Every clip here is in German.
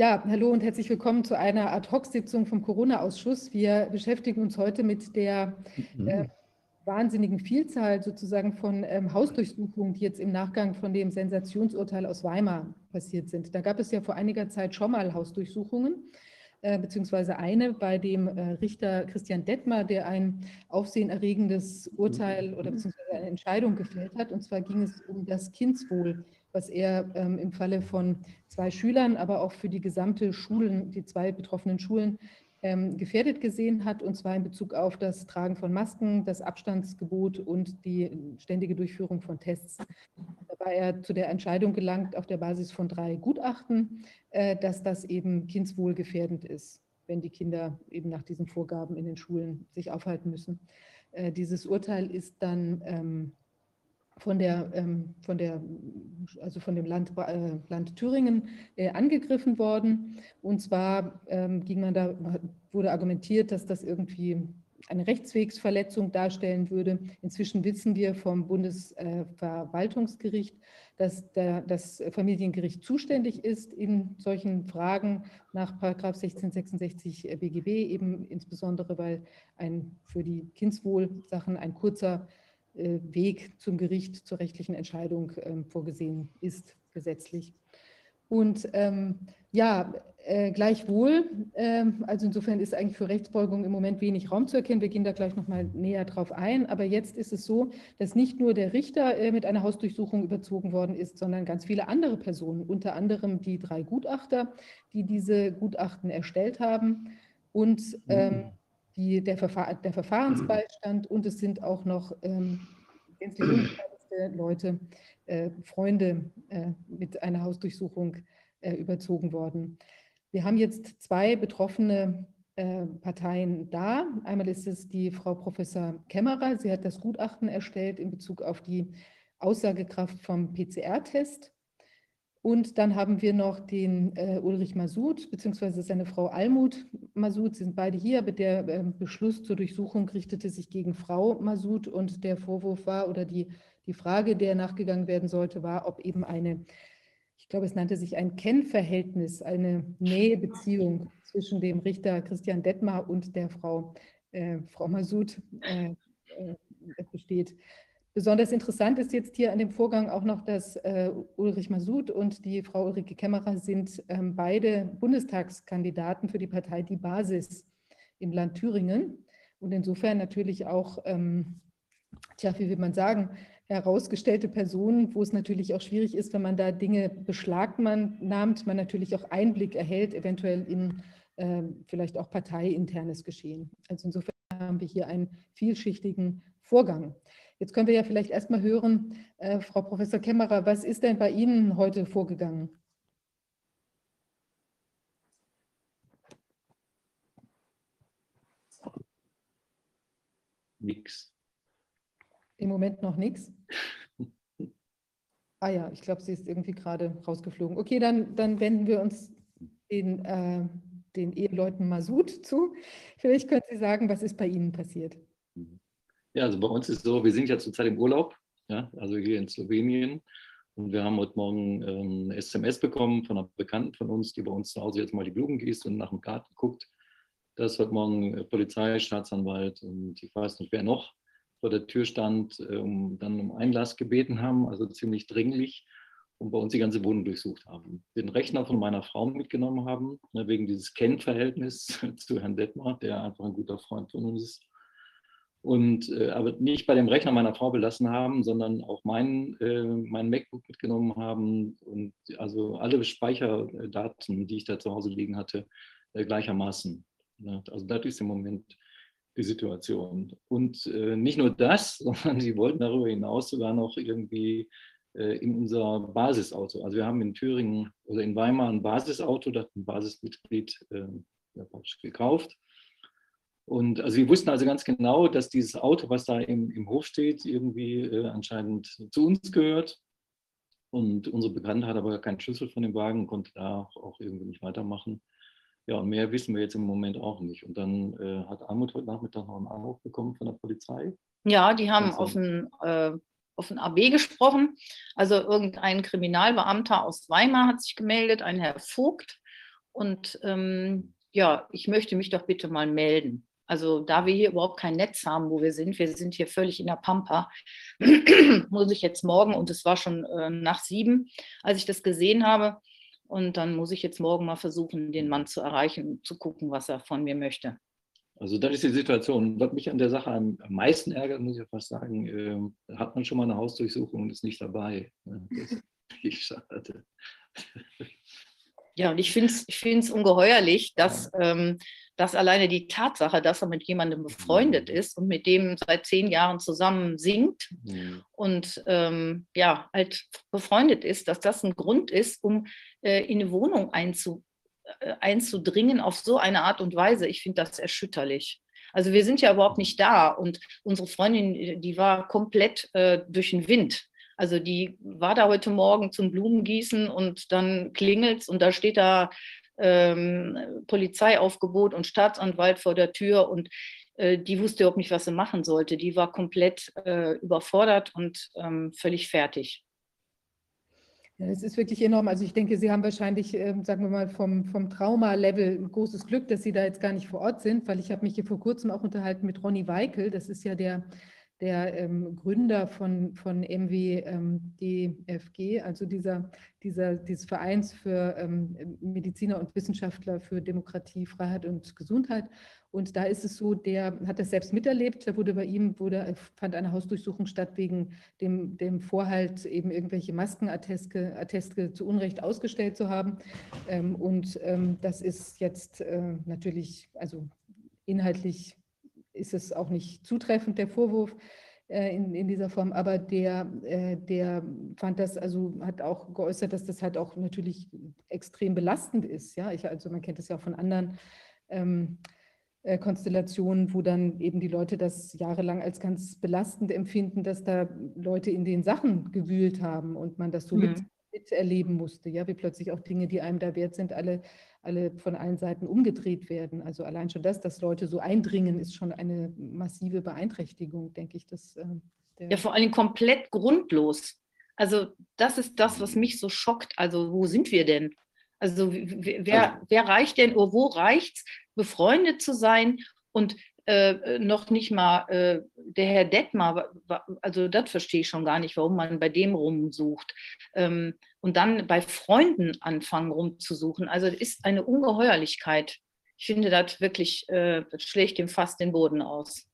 Ja, hallo und herzlich willkommen zu einer Ad-Hoc-Sitzung vom Corona-Ausschuss. Wir beschäftigen uns heute mit der äh, wahnsinnigen Vielzahl sozusagen von ähm, Hausdurchsuchungen, die jetzt im Nachgang von dem Sensationsurteil aus Weimar passiert sind. Da gab es ja vor einiger Zeit schon mal Hausdurchsuchungen, äh, beziehungsweise eine bei dem äh, Richter Christian Detmer, der ein aufsehenerregendes Urteil oder beziehungsweise eine Entscheidung gefällt hat. Und zwar ging es um das Kindswohl was er ähm, im Falle von zwei Schülern, aber auch für die gesamte Schulen, die zwei betroffenen Schulen, ähm, gefährdet gesehen hat, und zwar in Bezug auf das Tragen von Masken, das Abstandsgebot und die ständige Durchführung von Tests. Da war er zu der Entscheidung gelangt auf der Basis von drei Gutachten, äh, dass das eben kindswohlgefährdend ist, wenn die Kinder eben nach diesen Vorgaben in den Schulen sich aufhalten müssen. Äh, dieses Urteil ist dann ähm, von der, ähm, von der, also von dem Land, äh, Land Thüringen äh, angegriffen worden. Und zwar ähm, ging man da, wurde argumentiert, dass das irgendwie eine Rechtswegsverletzung darstellen würde. Inzwischen wissen wir vom Bundesverwaltungsgericht, dass der, das Familiengericht zuständig ist in solchen Fragen nach 1666 BGB, eben insbesondere weil ein für die Kindswohlsachen ein kurzer Weg zum Gericht zur rechtlichen Entscheidung ähm, vorgesehen ist, gesetzlich. Und ähm, ja, äh, gleichwohl, äh, also insofern ist eigentlich für Rechtsbeugung im Moment wenig Raum zu erkennen. Wir gehen da gleich nochmal näher drauf ein. Aber jetzt ist es so, dass nicht nur der Richter äh, mit einer Hausdurchsuchung überzogen worden ist, sondern ganz viele andere Personen, unter anderem die drei Gutachter, die diese Gutachten erstellt haben und ähm, mhm die, der, Verfahr der Verfahrensbeistand und es sind auch noch ähm, Leute, äh, Freunde äh, mit einer Hausdurchsuchung äh, überzogen worden. Wir haben jetzt zwei betroffene äh, Parteien da. Einmal ist es die Frau Professor Kämmerer. Sie hat das Gutachten erstellt in Bezug auf die Aussagekraft vom PCR-Test und dann haben wir noch den äh, Ulrich Masud beziehungsweise seine Frau Almut Masud. Sie sind beide hier, aber der äh, Beschluss zur Durchsuchung richtete sich gegen Frau Masud und der Vorwurf war oder die, die Frage, der nachgegangen werden sollte, war, ob eben eine, ich glaube, es nannte sich ein Kennverhältnis, eine Nähebeziehung zwischen dem Richter Christian Detmar und der Frau, äh, Frau Masud äh, äh, besteht. Besonders interessant ist jetzt hier an dem Vorgang auch noch, dass äh, Ulrich Masud und die Frau Ulrike Kämmerer sind ähm, beide Bundestagskandidaten für die Partei Die Basis im Land Thüringen und insofern natürlich auch, ähm, tja, wie will man sagen, herausgestellte Personen, wo es natürlich auch schwierig ist, wenn man da Dinge beschlagnahmt, man natürlich auch Einblick erhält, eventuell in äh, vielleicht auch parteiinternes Geschehen. Also insofern haben wir hier einen vielschichtigen Vorgang. Jetzt können wir ja vielleicht erstmal hören, äh, Frau Professor Kämmerer, was ist denn bei Ihnen heute vorgegangen? Nix. Im Moment noch nichts? Ah ja, ich glaube, sie ist irgendwie gerade rausgeflogen. Okay, dann, dann wenden wir uns den, äh, den Eheleuten Masud zu. Vielleicht können Sie sagen, was ist bei Ihnen passiert? Ja, also bei uns ist so, wir sind ja zurzeit im Urlaub, ja, also hier in Slowenien. Und wir haben heute Morgen ähm, SMS bekommen von einer Bekannten von uns, die bei uns zu Hause jetzt mal die Blumen gießt und nach dem Garten guckt. Dass heute Morgen äh, Polizei, Staatsanwalt und ich weiß nicht wer noch vor der Tür stand, äh, um, dann um Einlass gebeten haben, also ziemlich dringlich, und bei uns die ganze Wohnung durchsucht haben. Den Rechner von meiner Frau mitgenommen haben, ne, wegen dieses Kennverhältnis zu Herrn Detmar, der einfach ein guter Freund von uns ist und äh, aber nicht bei dem Rechner meiner Frau belassen haben, sondern auch mein, äh, mein MacBook mitgenommen haben und also alle Speicherdaten, die ich da zu Hause liegen hatte, äh, gleichermaßen. Also das ist im Moment die Situation. Und äh, nicht nur das, sondern sie wollten darüber hinaus sogar noch irgendwie äh, in unser Basisauto. Also wir haben in Thüringen oder in Weimar ein Basisauto, das ein Basismitglied äh, gekauft und also wir wussten also ganz genau, dass dieses Auto, was da im, im Hof steht, irgendwie äh, anscheinend zu uns gehört. Und unsere Bekannte hat aber keinen Schlüssel von dem Wagen, konnte da auch, auch irgendwie nicht weitermachen. Ja, und mehr wissen wir jetzt im Moment auch nicht. Und dann äh, hat Almut heute Nachmittag noch einen Anruf bekommen von der Polizei. Ja, die haben also, auf den, äh, auf den AB gesprochen. Also irgendein Kriminalbeamter aus Weimar hat sich gemeldet, ein Herr Vogt. Und ähm, ja, ich möchte mich doch bitte mal melden. Also da wir hier überhaupt kein Netz haben, wo wir sind, wir sind hier völlig in der Pampa, muss ich jetzt morgen, und es war schon äh, nach sieben, als ich das gesehen habe, und dann muss ich jetzt morgen mal versuchen, den Mann zu erreichen, zu gucken, was er von mir möchte. Also das ist die Situation. Was mich an der Sache am meisten ärgert, muss ich fast sagen, äh, hat man schon mal eine Hausdurchsuchung und ist nicht dabei. Das ist wirklich schade. Ja, und ich finde es ich find's ungeheuerlich, dass, ähm, dass alleine die Tatsache, dass er mit jemandem befreundet mhm. ist und mit dem seit zehn Jahren zusammen singt mhm. und ähm, ja, halt befreundet ist, dass das ein Grund ist, um äh, in eine Wohnung einzu, äh, einzudringen auf so eine Art und Weise. Ich finde das erschütterlich. Also wir sind ja überhaupt nicht da und unsere Freundin, die war komplett äh, durch den Wind. Also die war da heute Morgen zum Blumengießen und dann klingelt es und da steht da ähm, Polizeiaufgebot und Staatsanwalt vor der Tür und äh, die wusste überhaupt nicht, was sie machen sollte. Die war komplett äh, überfordert und ähm, völlig fertig. Ja, es ist wirklich enorm. Also ich denke, Sie haben wahrscheinlich, äh, sagen wir mal, vom, vom Trauma-Level großes Glück, dass Sie da jetzt gar nicht vor Ort sind, weil ich habe mich hier vor kurzem auch unterhalten mit Ronny Weikel. Das ist ja der der ähm, Gründer von, von MWDFG, ähm, also dieser, dieser, dieses Vereins für ähm, Mediziner und Wissenschaftler für Demokratie, Freiheit und Gesundheit. Und da ist es so, der hat das selbst miterlebt. Da wurde bei ihm wurde, fand eine Hausdurchsuchung statt wegen dem, dem Vorhalt, eben irgendwelche Maskenatteste Atteste zu Unrecht ausgestellt zu haben. Ähm, und ähm, das ist jetzt äh, natürlich, also inhaltlich ist es auch nicht zutreffend, der Vorwurf äh, in, in dieser Form, aber der, äh, der fand das, also hat auch geäußert, dass das halt auch natürlich extrem belastend ist. Ja, ich, also man kennt das ja auch von anderen ähm, äh, Konstellationen, wo dann eben die Leute das jahrelang als ganz belastend empfinden, dass da Leute in den Sachen gewühlt haben und man das so mhm. mit, miterleben musste, ja, wie plötzlich auch Dinge, die einem da wert sind, alle alle von allen Seiten umgedreht werden. Also allein schon das, dass Leute so eindringen, ist schon eine massive Beeinträchtigung, denke ich. Dass, äh, ja, vor allem komplett grundlos. Also das ist das, was mich so schockt. Also wo sind wir denn? Also wer, also wer reicht denn, oder wo reicht es, befreundet zu sein und äh, noch nicht mal äh, der Herr Detmar, also das verstehe ich schon gar nicht, warum man bei dem rumsucht. Ähm, und dann bei Freunden anfangen rumzusuchen. Also es ist eine Ungeheuerlichkeit. Ich finde das wirklich, äh, das schlägt dem fast den Boden aus.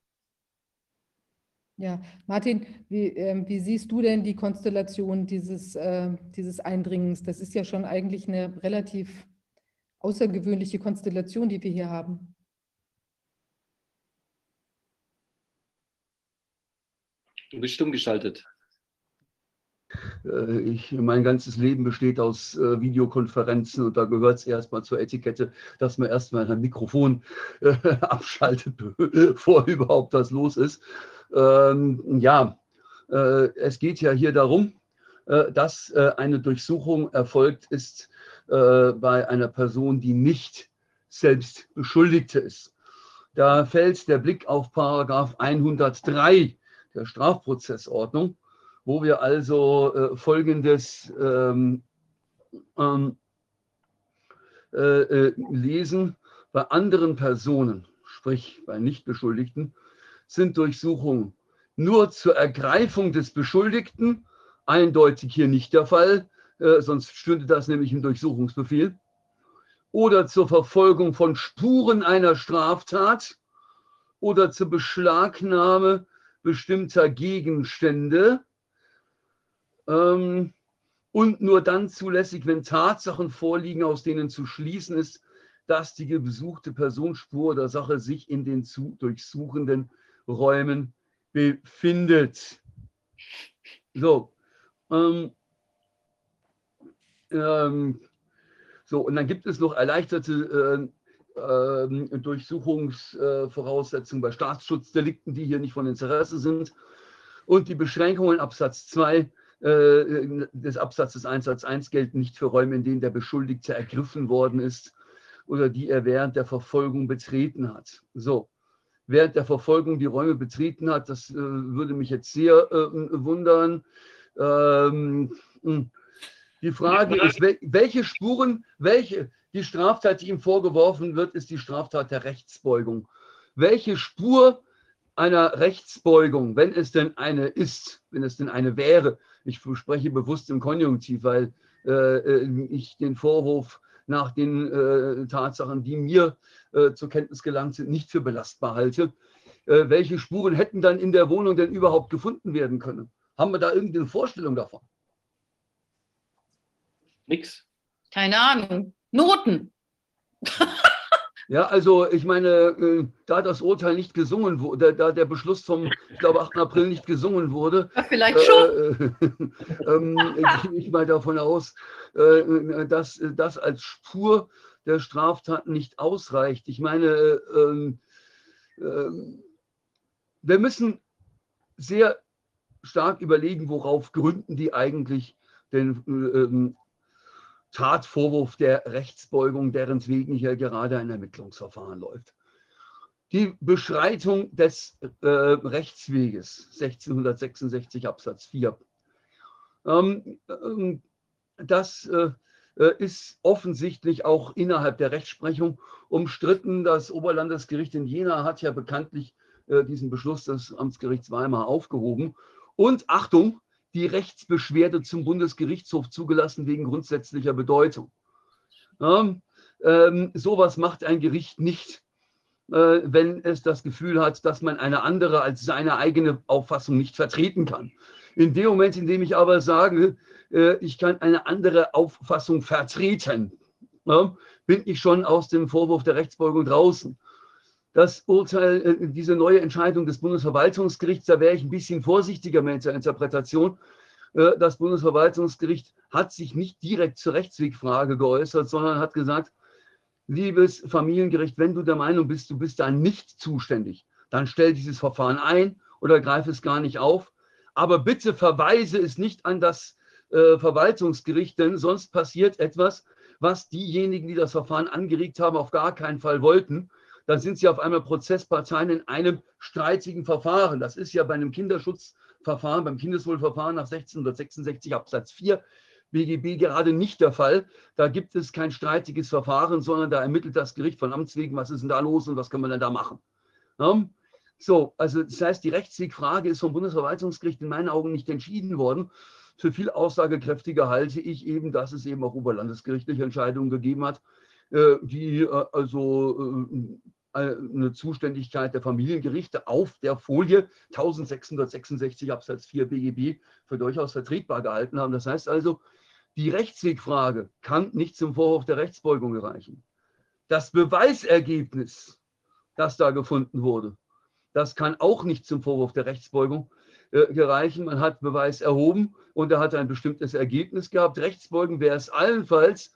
Ja, Martin, wie, äh, wie, siehst du denn die Konstellation dieses, äh, dieses Eindringens? Das ist ja schon eigentlich eine relativ außergewöhnliche Konstellation, die wir hier haben. Du bist stumm geschaltet. Äh, ich, mein ganzes Leben besteht aus äh, Videokonferenzen und da gehört es erstmal zur Etikette, dass man erstmal ein Mikrofon äh, abschaltet, bevor überhaupt das los ist. Ähm, ja, äh, es geht ja hier darum, äh, dass äh, eine Durchsuchung erfolgt ist bei einer Person, die nicht selbst Beschuldigte ist. Da fällt der Blick auf Paragraph 103 der Strafprozessordnung, wo wir also äh, Folgendes ähm, ähm, äh, äh, lesen. Bei anderen Personen, sprich bei Nichtbeschuldigten, sind Durchsuchungen nur zur Ergreifung des Beschuldigten, eindeutig hier nicht der Fall, äh, sonst stünde das nämlich im Durchsuchungsbefehl, oder zur Verfolgung von Spuren einer Straftat oder zur Beschlagnahme bestimmter Gegenstände ähm, und nur dann zulässig, wenn Tatsachen vorliegen, aus denen zu schließen ist, dass die besuchte Personenspur oder Sache sich in den zu durchsuchenden Räumen befindet. So, ähm, ähm, so, und dann gibt es noch erleichterte äh, ähm, Durchsuchungsvoraussetzungen bei Staatsschutzdelikten, die hier nicht von Interesse sind. Und die Beschränkungen Absatz 2 äh, des Absatzes 1 Satz 1 gelten nicht für Räume, in denen der Beschuldigte ergriffen worden ist oder die er während der Verfolgung betreten hat. So, während der Verfolgung die Räume betreten hat, das äh, würde mich jetzt sehr äh, wundern. Ähm, hm. Die Frage ist, welche Spuren, welche, die Straftat, die ihm vorgeworfen wird, ist die Straftat der Rechtsbeugung. Welche Spur einer Rechtsbeugung, wenn es denn eine ist, wenn es denn eine wäre, ich spreche bewusst im Konjunktiv, weil äh, äh ich den Vorwurf nach den äh, Tatsachen, die mir äh, zur Kenntnis gelangt sind, nicht für belastbar halte. Äh, welche Spuren hätten dann in der Wohnung denn überhaupt gefunden werden können? Haben wir da irgendeine Vorstellung davon? Nix. Keine Ahnung. Noten. Ja, also ich meine, äh, da das Urteil nicht gesungen wurde, da der Beschluss vom, ich glaube, 8. April nicht gesungen wurde. Ja, vielleicht schon. Äh, äh, gehe ich mal davon aus, äh, dass das als Spur der Straftaten nicht ausreicht. Ich meine, ähm, ähm, wir müssen sehr stark überlegen, worauf gründen die eigentlich den ähm, Tatvorwurf der Rechtsbeugung, deren wegen hier gerade ein Ermittlungsverfahren läuft. Die Beschreitung des äh, Rechtsweges 1666 Absatz 4. Ähm, ähm, das äh, äh, ist offensichtlich auch innerhalb der Rechtsprechung umstritten. Das Oberlandesgericht in Jena hat ja bekanntlich äh, diesen Beschluss des Amtsgerichts Weimar aufgehoben. Und Achtung, die Rechtsbeschwerde zum Bundesgerichtshof zugelassen wegen grundsätzlicher Bedeutung. Ja, ähm, sowas macht ein Gericht nicht, äh, wenn es das Gefühl hat, dass man eine andere als seine eigene Auffassung nicht vertreten kann. In dem Moment, in dem ich aber sage, äh, ich kann eine andere Auffassung vertreten, ja, bin ich schon aus dem Vorwurf der Rechtsbeugung draußen. Das Urteil, äh, diese neue Entscheidung des Bundesverwaltungsgerichts, da wäre ich ein bisschen vorsichtiger mit der Interpretation. Äh, das Bundesverwaltungsgericht hat sich nicht direkt zur Rechtswegfrage geäußert, sondern hat gesagt, liebes Familiengericht, wenn du der Meinung bist, du bist da nicht zuständig, dann stell dieses Verfahren ein oder greife es gar nicht auf. Aber bitte verweise es nicht an das äh, Verwaltungsgericht, denn sonst passiert etwas, was diejenigen, die das Verfahren angeregt haben, auf gar keinen Fall wollten dann sind sie auf einmal Prozessparteien in einem streitigen Verfahren. Das ist ja bei einem Kinderschutzverfahren, beim Kindeswohlverfahren nach 1666 Absatz 4 BGB gerade nicht der Fall. Da gibt es kein streitiges Verfahren, sondern da ermittelt das Gericht von Amts wegen, was ist denn da los und was kann man denn da machen. Ja? So, also das heißt, die Rechtswegfrage ist vom Bundesverwaltungsgericht in meinen Augen nicht entschieden worden. Für viel aussagekräftiger halte ich eben, dass es eben auch oberlandesgerichtliche Entscheidungen gegeben hat, äh, die äh, also äh, eine Zuständigkeit der Familiengerichte auf der Folie 1666 Absatz 4 BGB für durchaus vertretbar gehalten haben. Das heißt also, die Rechtswegfrage kann nicht zum Vorwurf der Rechtsbeugung gereichen. Das Beweisergebnis, das da gefunden wurde, das kann auch nicht zum Vorwurf der Rechtsbeugung äh, gereichen. Man hat Beweis erhoben und er hat ein bestimmtes Ergebnis gehabt. Rechtsbeugen wäre es allenfalls,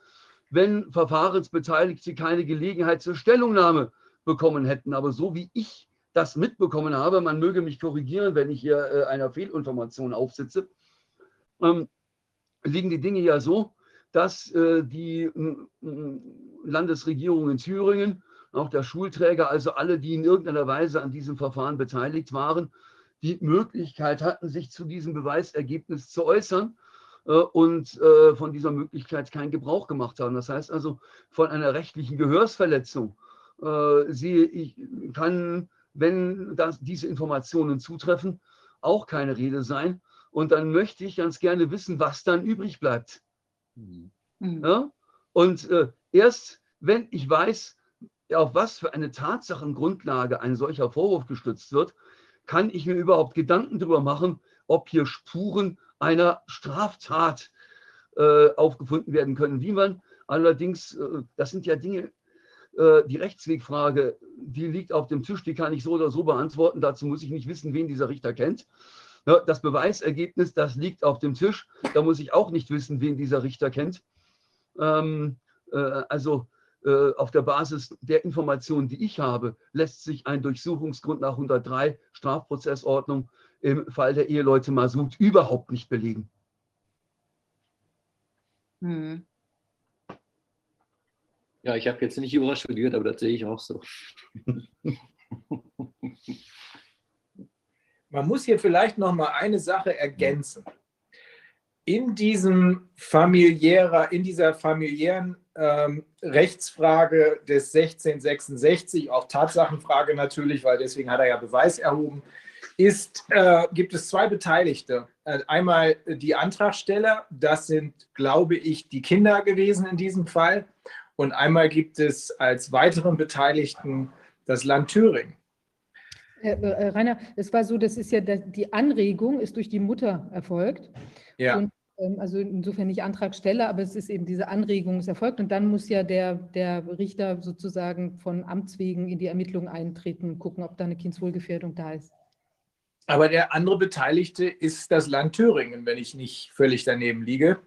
wenn Verfahrensbeteiligte keine Gelegenheit zur Stellungnahme bekommen hätten. Aber so wie ich das mitbekommen habe, man möge mich korrigieren, wenn ich hier äh, einer Fehlinformation aufsitze, ähm, liegen die Dinge ja so, dass äh, die Landesregierung in Thüringen, auch der Schulträger, also alle, die in irgendeiner Weise an diesem Verfahren beteiligt waren, die Möglichkeit hatten, sich zu diesem Beweisergebnis zu äußern äh, und äh, von dieser Möglichkeit keinen Gebrauch gemacht haben. Das heißt also, von einer rechtlichen Gehörsverletzung äh, sehe ich, kann, wenn das, diese Informationen zutreffen, auch keine Rede sein. Und dann möchte ich ganz gerne wissen, was dann übrig bleibt. Mhm. Ja? Und äh, erst wenn ich weiß, auf was für eine Tatsachengrundlage ein solcher Vorwurf gestützt wird, kann ich mir überhaupt Gedanken darüber machen, ob hier Spuren einer Straftat äh, aufgefunden werden können. Wie man allerdings, äh, das sind ja Dinge, die Rechtswegfrage, die liegt auf dem Tisch, die kann ich so oder so beantworten. Dazu muss ich nicht wissen, wen dieser Richter kennt. Das Beweisergebnis, das liegt auf dem Tisch. Da muss ich auch nicht wissen, wen dieser Richter kennt. Ähm, äh, also äh, auf der Basis der Informationen, die ich habe, lässt sich ein Durchsuchungsgrund nach 103 Strafprozessordnung im Fall der Eheleute Masud überhaupt nicht belegen. Hm. Ja, ich habe jetzt nicht Jura studiert, aber das sehe ich auch so. Man muss hier vielleicht noch mal eine Sache ergänzen. in diesem familiärer, in dieser familiären ähm, Rechtsfrage des 1666, auch Tatsachenfrage natürlich, weil deswegen hat er ja Beweis erhoben, ist, äh, gibt es zwei Beteiligte. Äh, einmal die Antragsteller, das sind, glaube ich, die Kinder gewesen in diesem Fall. Und einmal gibt es als weiteren Beteiligten das Land Thüringen. Äh, äh, Rainer, es war so, das ist ja die Anregung ist durch die Mutter erfolgt. Ja. Und, ähm, also insofern nicht Antragsteller, aber es ist eben diese Anregung ist erfolgt und dann muss ja der, der Richter sozusagen von Amts wegen in die Ermittlungen eintreten und gucken, ob da eine Kindswohlgefährdung da ist. Aber der andere Beteiligte ist das Land Thüringen, wenn ich nicht völlig daneben liege.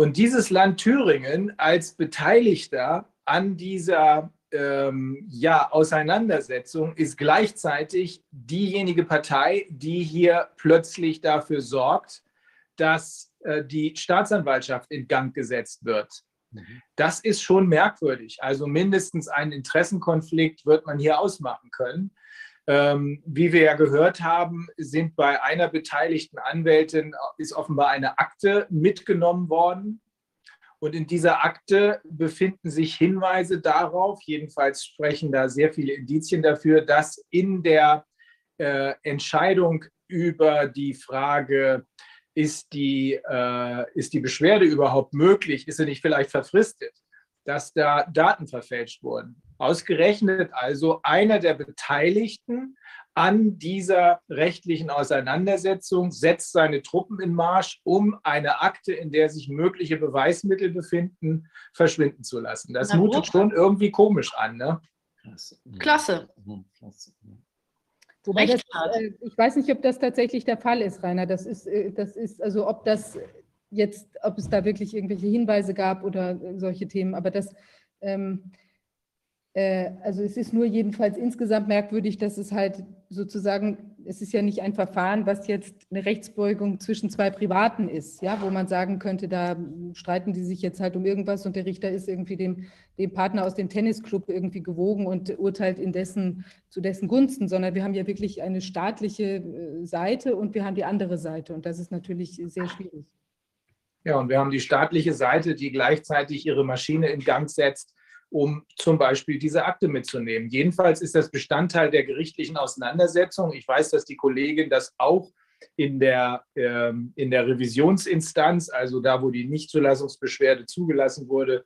Und dieses Land Thüringen als Beteiligter an dieser ähm, ja, Auseinandersetzung ist gleichzeitig diejenige Partei, die hier plötzlich dafür sorgt, dass äh, die Staatsanwaltschaft in Gang gesetzt wird. Mhm. Das ist schon merkwürdig. Also mindestens einen Interessenkonflikt wird man hier ausmachen können. Ähm, wie wir ja gehört haben, sind bei einer beteiligten Anwältin ist offenbar eine Akte mitgenommen worden. Und in dieser Akte befinden sich Hinweise darauf, jedenfalls sprechen da sehr viele Indizien dafür, dass in der äh, Entscheidung über die Frage, ist die, äh, ist die Beschwerde überhaupt möglich, ist sie nicht vielleicht verfristet, dass da Daten verfälscht wurden. Ausgerechnet also einer der Beteiligten an dieser rechtlichen Auseinandersetzung setzt seine Truppen in Marsch, um eine Akte, in der sich mögliche Beweismittel befinden, verschwinden zu lassen. Das Na, mutet schon irgendwie komisch an. Ne? Klasse. Klasse. Wobei das, äh, ich weiß nicht, ob das tatsächlich der Fall ist, Rainer. Das ist, äh, das ist, also ob das jetzt, ob es da wirklich irgendwelche Hinweise gab oder solche Themen, aber das, ähm, äh, also es ist nur jedenfalls insgesamt merkwürdig, dass es halt sozusagen, es ist ja nicht ein Verfahren, was jetzt eine Rechtsbeugung zwischen zwei Privaten ist, ja, wo man sagen könnte, da streiten die sich jetzt halt um irgendwas und der Richter ist irgendwie dem, dem Partner aus dem Tennisclub irgendwie gewogen und urteilt in dessen, zu dessen Gunsten, sondern wir haben ja wirklich eine staatliche äh, Seite und wir haben die andere Seite und das ist natürlich sehr schwierig. Ja, und wir haben die staatliche Seite, die gleichzeitig ihre Maschine in Gang setzt, um zum Beispiel diese Akte mitzunehmen. Jedenfalls ist das Bestandteil der gerichtlichen Auseinandersetzung. Ich weiß, dass die Kollegin das auch in der, ähm, in der Revisionsinstanz, also da, wo die Nichtzulassungsbeschwerde zugelassen wurde,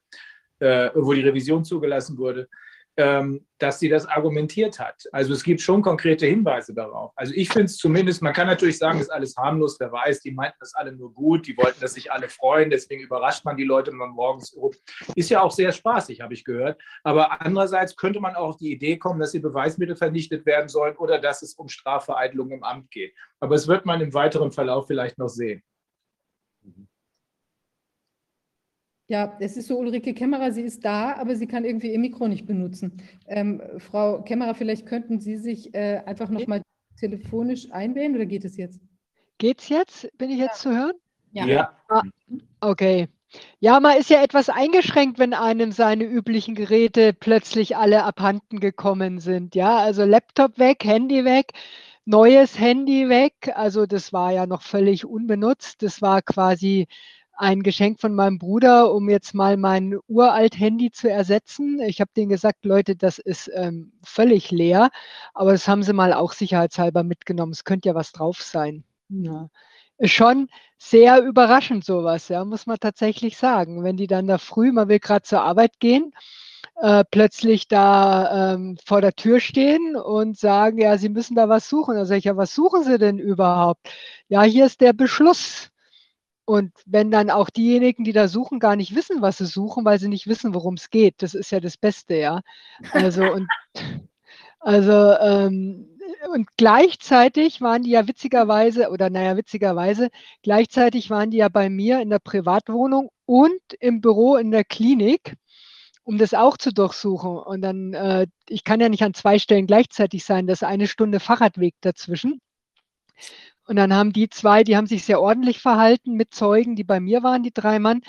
äh, wo die Revision zugelassen wurde, dass sie das argumentiert hat. Also es gibt schon konkrete Hinweise darauf. Also ich finde es zumindest, man kann natürlich sagen, es ist alles harmlos, wer weiß, die meinten das alle nur gut, die wollten, dass sich alle freuen, deswegen überrascht man die Leute mal morgens. Ist ja auch sehr spaßig, habe ich gehört. Aber andererseits könnte man auch auf die Idee kommen, dass die Beweismittel vernichtet werden sollen oder dass es um Strafvereitelung im Amt geht. Aber es wird man im weiteren Verlauf vielleicht noch sehen. Ja, es ist so, Ulrike Kämmerer, sie ist da, aber sie kann irgendwie ihr Mikro nicht benutzen. Ähm, Frau Kämmerer, vielleicht könnten Sie sich äh, einfach nochmal telefonisch einwählen oder geht es jetzt? Geht's jetzt? Bin ich jetzt ja. zu hören? Ja. ja. Ah, okay. Ja, man ist ja etwas eingeschränkt, wenn einem seine üblichen Geräte plötzlich alle abhanden gekommen sind. Ja, also Laptop weg, Handy weg, neues Handy weg. Also das war ja noch völlig unbenutzt. Das war quasi ein Geschenk von meinem Bruder, um jetzt mal mein uralt Handy zu ersetzen. Ich habe denen gesagt, Leute, das ist ähm, völlig leer, aber das haben sie mal auch sicherheitshalber mitgenommen. Es könnte ja was drauf sein. Ja. Ist schon sehr überraschend sowas, ja, muss man tatsächlich sagen. Wenn die dann da früh, man will gerade zur Arbeit gehen, äh, plötzlich da ähm, vor der Tür stehen und sagen, ja, sie müssen da was suchen. Sage ich, ja, was suchen sie denn überhaupt? Ja, hier ist der Beschluss. Und wenn dann auch diejenigen, die da suchen, gar nicht wissen, was sie suchen, weil sie nicht wissen, worum es geht, das ist ja das Beste, ja. Also und also ähm, und gleichzeitig waren die ja witzigerweise, oder naja, witzigerweise, gleichzeitig waren die ja bei mir in der Privatwohnung und im Büro in der Klinik, um das auch zu durchsuchen. Und dann, äh, ich kann ja nicht an zwei Stellen gleichzeitig sein, das ist eine Stunde Fahrradweg dazwischen. Und dann haben die zwei, die haben sich sehr ordentlich verhalten mit Zeugen, die bei mir waren, die drei Mann,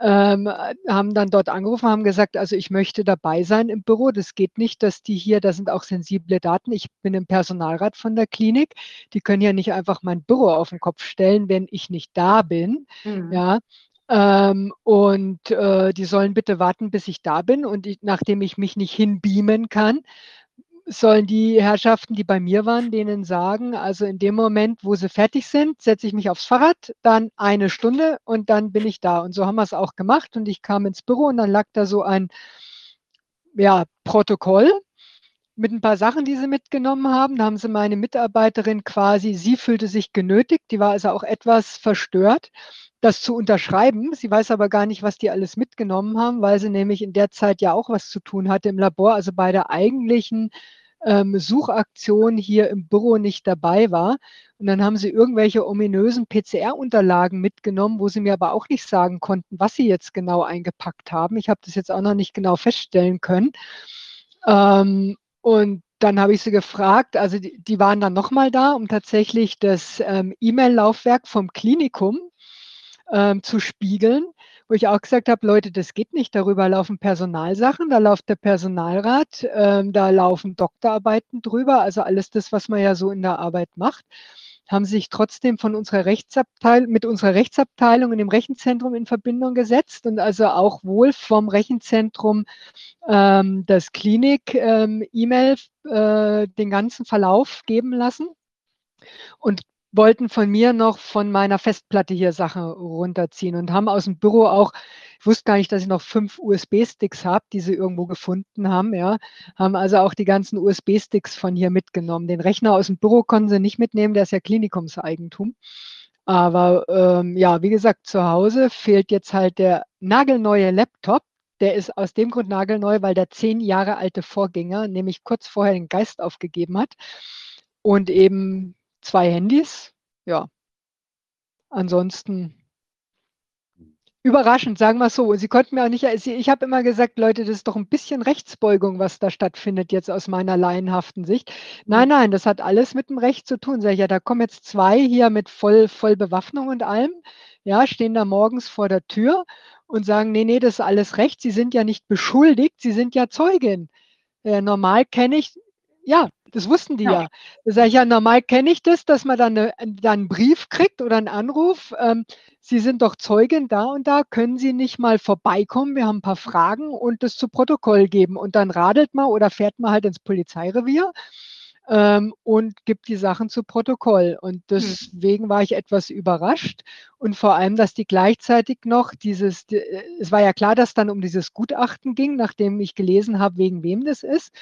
ähm, haben dann dort angerufen, haben gesagt, also ich möchte dabei sein im Büro. Das geht nicht, dass die hier, da sind auch sensible Daten. Ich bin im Personalrat von der Klinik. Die können ja nicht einfach mein Büro auf den Kopf stellen, wenn ich nicht da bin. Mhm. Ja. Ähm, und äh, die sollen bitte warten, bis ich da bin. Und ich, nachdem ich mich nicht hinbeamen kann, sollen die Herrschaften, die bei mir waren, denen sagen, also in dem Moment, wo sie fertig sind, setze ich mich aufs Fahrrad, dann eine Stunde und dann bin ich da. Und so haben wir es auch gemacht. Und ich kam ins Büro und dann lag da so ein ja, Protokoll mit ein paar Sachen, die sie mitgenommen haben. Da haben sie meine Mitarbeiterin quasi, sie fühlte sich genötigt, die war also auch etwas verstört, das zu unterschreiben. Sie weiß aber gar nicht, was die alles mitgenommen haben, weil sie nämlich in der Zeit ja auch was zu tun hatte im Labor, also bei der eigentlichen ähm, Suchaktion hier im Büro nicht dabei war. Und dann haben sie irgendwelche ominösen PCR-Unterlagen mitgenommen, wo sie mir aber auch nicht sagen konnten, was sie jetzt genau eingepackt haben. Ich habe das jetzt auch noch nicht genau feststellen können. Ähm, und dann habe ich sie gefragt, also die, die waren dann nochmal da, um tatsächlich das ähm, E-Mail-Laufwerk vom Klinikum ähm, zu spiegeln, wo ich auch gesagt habe, Leute, das geht nicht, darüber laufen Personalsachen, da läuft der Personalrat, ähm, da laufen Doktorarbeiten drüber, also alles das, was man ja so in der Arbeit macht haben sich trotzdem von unserer Rechtsabteilung, mit unserer Rechtsabteilung in dem Rechenzentrum in Verbindung gesetzt und also auch wohl vom Rechenzentrum ähm, das Klinik-E-Mail ähm, äh, den ganzen Verlauf geben lassen. Und wollten von mir noch von meiner Festplatte hier Sachen runterziehen und haben aus dem Büro auch, ich wusste gar nicht, dass ich noch fünf USB-Sticks habe, die sie irgendwo gefunden haben, ja, haben also auch die ganzen USB-Sticks von hier mitgenommen. Den Rechner aus dem Büro konnten sie nicht mitnehmen, der ist ja Klinikumseigentum. Aber ähm, ja, wie gesagt, zu Hause fehlt jetzt halt der nagelneue Laptop. Der ist aus dem Grund nagelneu, weil der zehn Jahre alte Vorgänger nämlich kurz vorher den Geist aufgegeben hat und eben zwei Handys. Ja. Ansonsten überraschend, sagen wir es so. Sie konnten mir auch nicht, ich habe immer gesagt, Leute, das ist doch ein bisschen Rechtsbeugung, was da stattfindet, jetzt aus meiner laienhaften Sicht. Nein, nein, das hat alles mit dem Recht zu tun. Sag ich, ja, da kommen jetzt zwei hier mit voll, voll Bewaffnung und allem, ja, stehen da morgens vor der Tür und sagen, nee, nee, das ist alles Recht. Sie sind ja nicht beschuldigt, Sie sind ja Zeugin. Äh, normal kenne ich, ja, das wussten die ja. ja. Da sage ich ja, normal kenne ich das, dass man dann, eine, dann einen Brief kriegt oder einen Anruf. Ähm, Sie sind doch Zeugin da und da, können Sie nicht mal vorbeikommen? Wir haben ein paar Fragen und das zu Protokoll geben. Und dann radelt man oder fährt man halt ins Polizeirevier ähm, und gibt die Sachen zu Protokoll. Und hm. deswegen war ich etwas überrascht. Und vor allem, dass die gleichzeitig noch dieses, es war ja klar, dass dann um dieses Gutachten ging, nachdem ich gelesen habe, wegen wem das ist.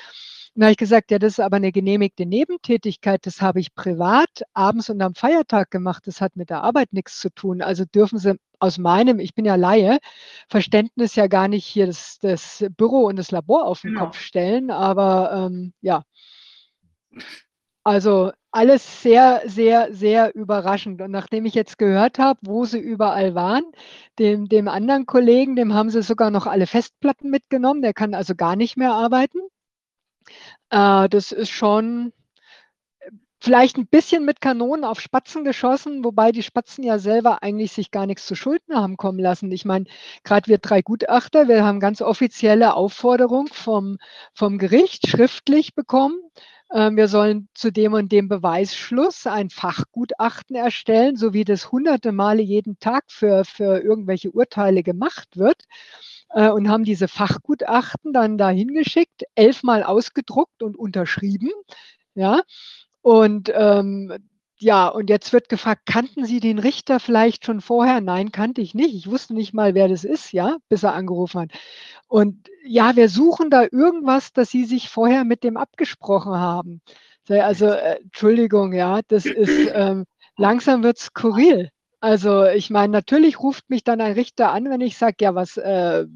Und da habe ich gesagt, ja, das ist aber eine genehmigte Nebentätigkeit, das habe ich privat abends und am Feiertag gemacht, das hat mit der Arbeit nichts zu tun. Also dürfen Sie aus meinem, ich bin ja Laie, Verständnis ja gar nicht hier das, das Büro und das Labor auf den genau. Kopf stellen, aber ähm, ja. Also alles sehr, sehr, sehr überraschend. Und nachdem ich jetzt gehört habe, wo sie überall waren, dem, dem anderen Kollegen, dem haben sie sogar noch alle Festplatten mitgenommen. Der kann also gar nicht mehr arbeiten. Äh, das ist schon äh, vielleicht ein bisschen mit Kanonen auf Spatzen geschossen, wobei die Spatzen ja selber eigentlich sich gar nichts zu Schulden haben kommen lassen. Ich meine, gerade wir drei Gutachter, wir haben ganz offizielle Aufforderung vom, vom Gericht schriftlich bekommen. Ähm, wir sollen zu dem und dem Beweisschluss ein Fachgutachten erstellen, so wie das hunderte Male jeden Tag für, für irgendwelche Urteile gemacht wird äh, und haben diese Fachgutachten dann dahin geschickt, elfmal ausgedruckt und unterschrieben. Ja, und ähm, ja, und jetzt wird gefragt, kannten Sie den Richter vielleicht schon vorher? Nein, kannte ich nicht. Ich wusste nicht mal, wer das ist, ja, bis er angerufen hat. Und ja, wir suchen da irgendwas, dass Sie sich vorher mit dem abgesprochen haben. Also, äh, Entschuldigung, ja, das ist, ähm, langsam wird es skurril. Also ich meine, natürlich ruft mich dann ein Richter an, wenn ich sage, ja, was, äh,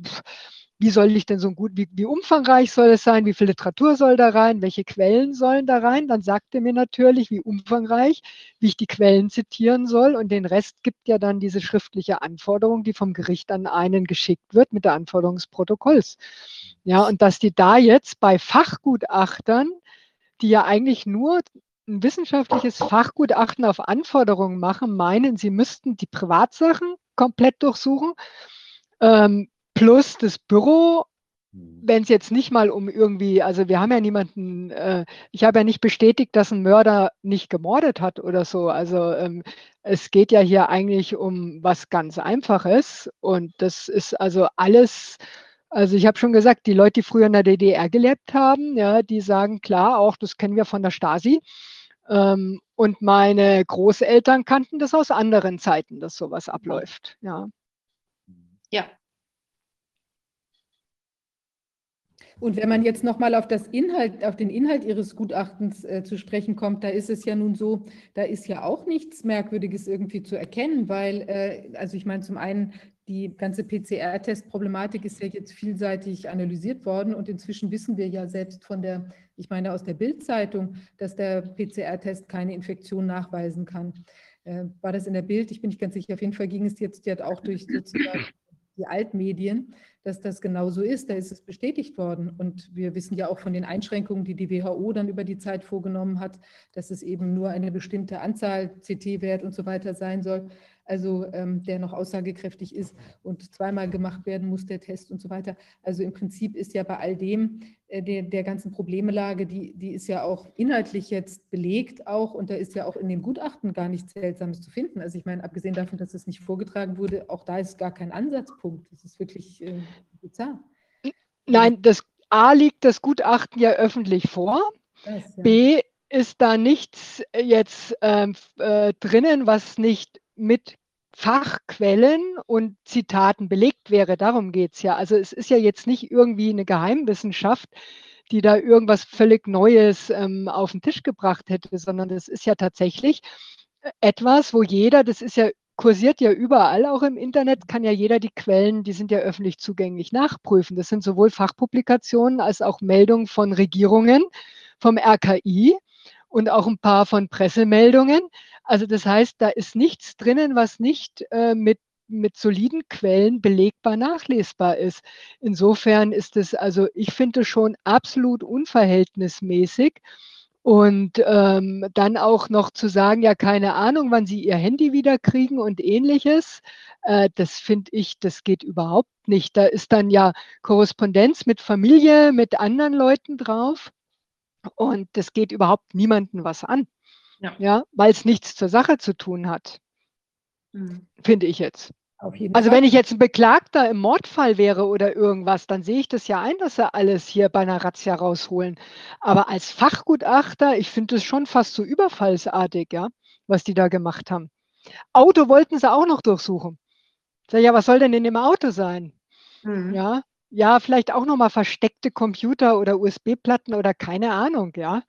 wie soll ich denn so gut, wie, wie, umfangreich soll es sein, wie viel Literatur soll da rein, welche Quellen sollen da rein? Dann sagt er mir natürlich, wie umfangreich, wie ich die Quellen zitieren soll und den Rest gibt ja dann diese schriftliche Anforderung, die vom Gericht an einen geschickt wird mit der Anforderung des Protokolls. Ja, und dass die da jetzt bei Fachgutachtern, die ja eigentlich nur ein wissenschaftliches Fachgutachten auf Anforderungen machen, meinen, sie müssten die Privatsachen komplett durchsuchen, ähm, plus das Büro Mhm. wenn es jetzt nicht mal um irgendwie, also wir haben ja niemanden, äh, ich habe ja nicht bestätigt, dass ein Mörder nicht gemordet hat oder so. Also ähm, es geht ja hier eigentlich um was ganz Einfaches und das ist also alles, also ich habe schon gesagt, die Leute, die früher in der DDR gelebt haben, ja, die sagen klar, auch das kennen wir von der Stasi. Ähm, und meine Großeltern kannten das aus anderen Zeiten, dass sowas abläuft. Ja. Ja, Und wenn man jetzt nochmal auf das Inhalt, auf den Inhalt Ihres Gutachtens äh, zu sprechen kommt, da ist es ja nun so, da ist ja auch nichts Merkwürdiges irgendwie zu erkennen, weil, äh, also ich meine, zum einen die ganze PCR-Test-Problematik ist ja jetzt vielseitig analysiert worden und inzwischen wissen wir ja selbst von der, ich meine aus der Bild-Zeitung, dass der PCR-Test keine Infektion nachweisen kann. Äh, war das in der Bild? Ich bin nicht ganz sicher. Auf jeden Fall ging es jetzt, jetzt auch durch sozusagen die Altmedien, dass das genau so ist. Da ist es bestätigt worden. Und wir wissen ja auch von den Einschränkungen, die die WHO dann über die Zeit vorgenommen hat, dass es eben nur eine bestimmte Anzahl CT-Wert und so weiter sein soll also ähm, der noch aussagekräftig ist und zweimal gemacht werden muss, der Test und so weiter. Also im Prinzip ist ja bei all dem äh, der, der ganzen Problemelage, die, die ist ja auch inhaltlich jetzt belegt auch und da ist ja auch in dem Gutachten gar nichts Seltsames zu finden. Also ich meine, abgesehen davon, dass es nicht vorgetragen wurde, auch da ist gar kein Ansatzpunkt. Das ist wirklich äh, bizarr. Nein, das A liegt das Gutachten ja öffentlich vor. Das, ja. B ist da nichts jetzt ähm, äh, drinnen, was nicht mit Fachquellen und Zitaten belegt wäre. Darum geht es ja. Also es ist ja jetzt nicht irgendwie eine Geheimwissenschaft, die da irgendwas völlig Neues ähm, auf den Tisch gebracht hätte, sondern das ist ja tatsächlich etwas, wo jeder, das ist ja kursiert ja überall auch im Internet, kann ja jeder die Quellen, die sind ja öffentlich zugänglich, nachprüfen. Das sind sowohl Fachpublikationen als auch Meldungen von Regierungen, vom RKI und auch ein paar von Pressemeldungen. Also das heißt, da ist nichts drinnen, was nicht äh, mit mit soliden Quellen belegbar nachlesbar ist. Insofern ist es, also ich finde schon absolut unverhältnismäßig. Und ähm, dann auch noch zu sagen, ja, keine Ahnung, wann sie ihr Handy wieder kriegen und ähnliches, äh, das finde ich, das geht überhaupt nicht. Da ist dann ja Korrespondenz mit Familie, mit anderen Leuten drauf. Und das geht überhaupt niemanden was an. Ja. Ja, weil es nichts zur Sache zu tun hat, Mhm. finde ich jetzt. Also Fall. wenn ich jetzt ein Beklagter im Mordfall wäre oder irgendwas, dann sehe ich das ja ein, dass sie alles hier bei einer Razzia rausholen. Aber als Fachgutachter, ich finde es schon fast so überfallsartig, ja, was die da gemacht haben. Auto wollten sie auch noch durchsuchen. Sag ich, ja, was soll denn in dem Auto sein? Mhm. Ja, ja, vielleicht auch noch mal versteckte Computer oder USB-Platten oder keine Ahnung, ja.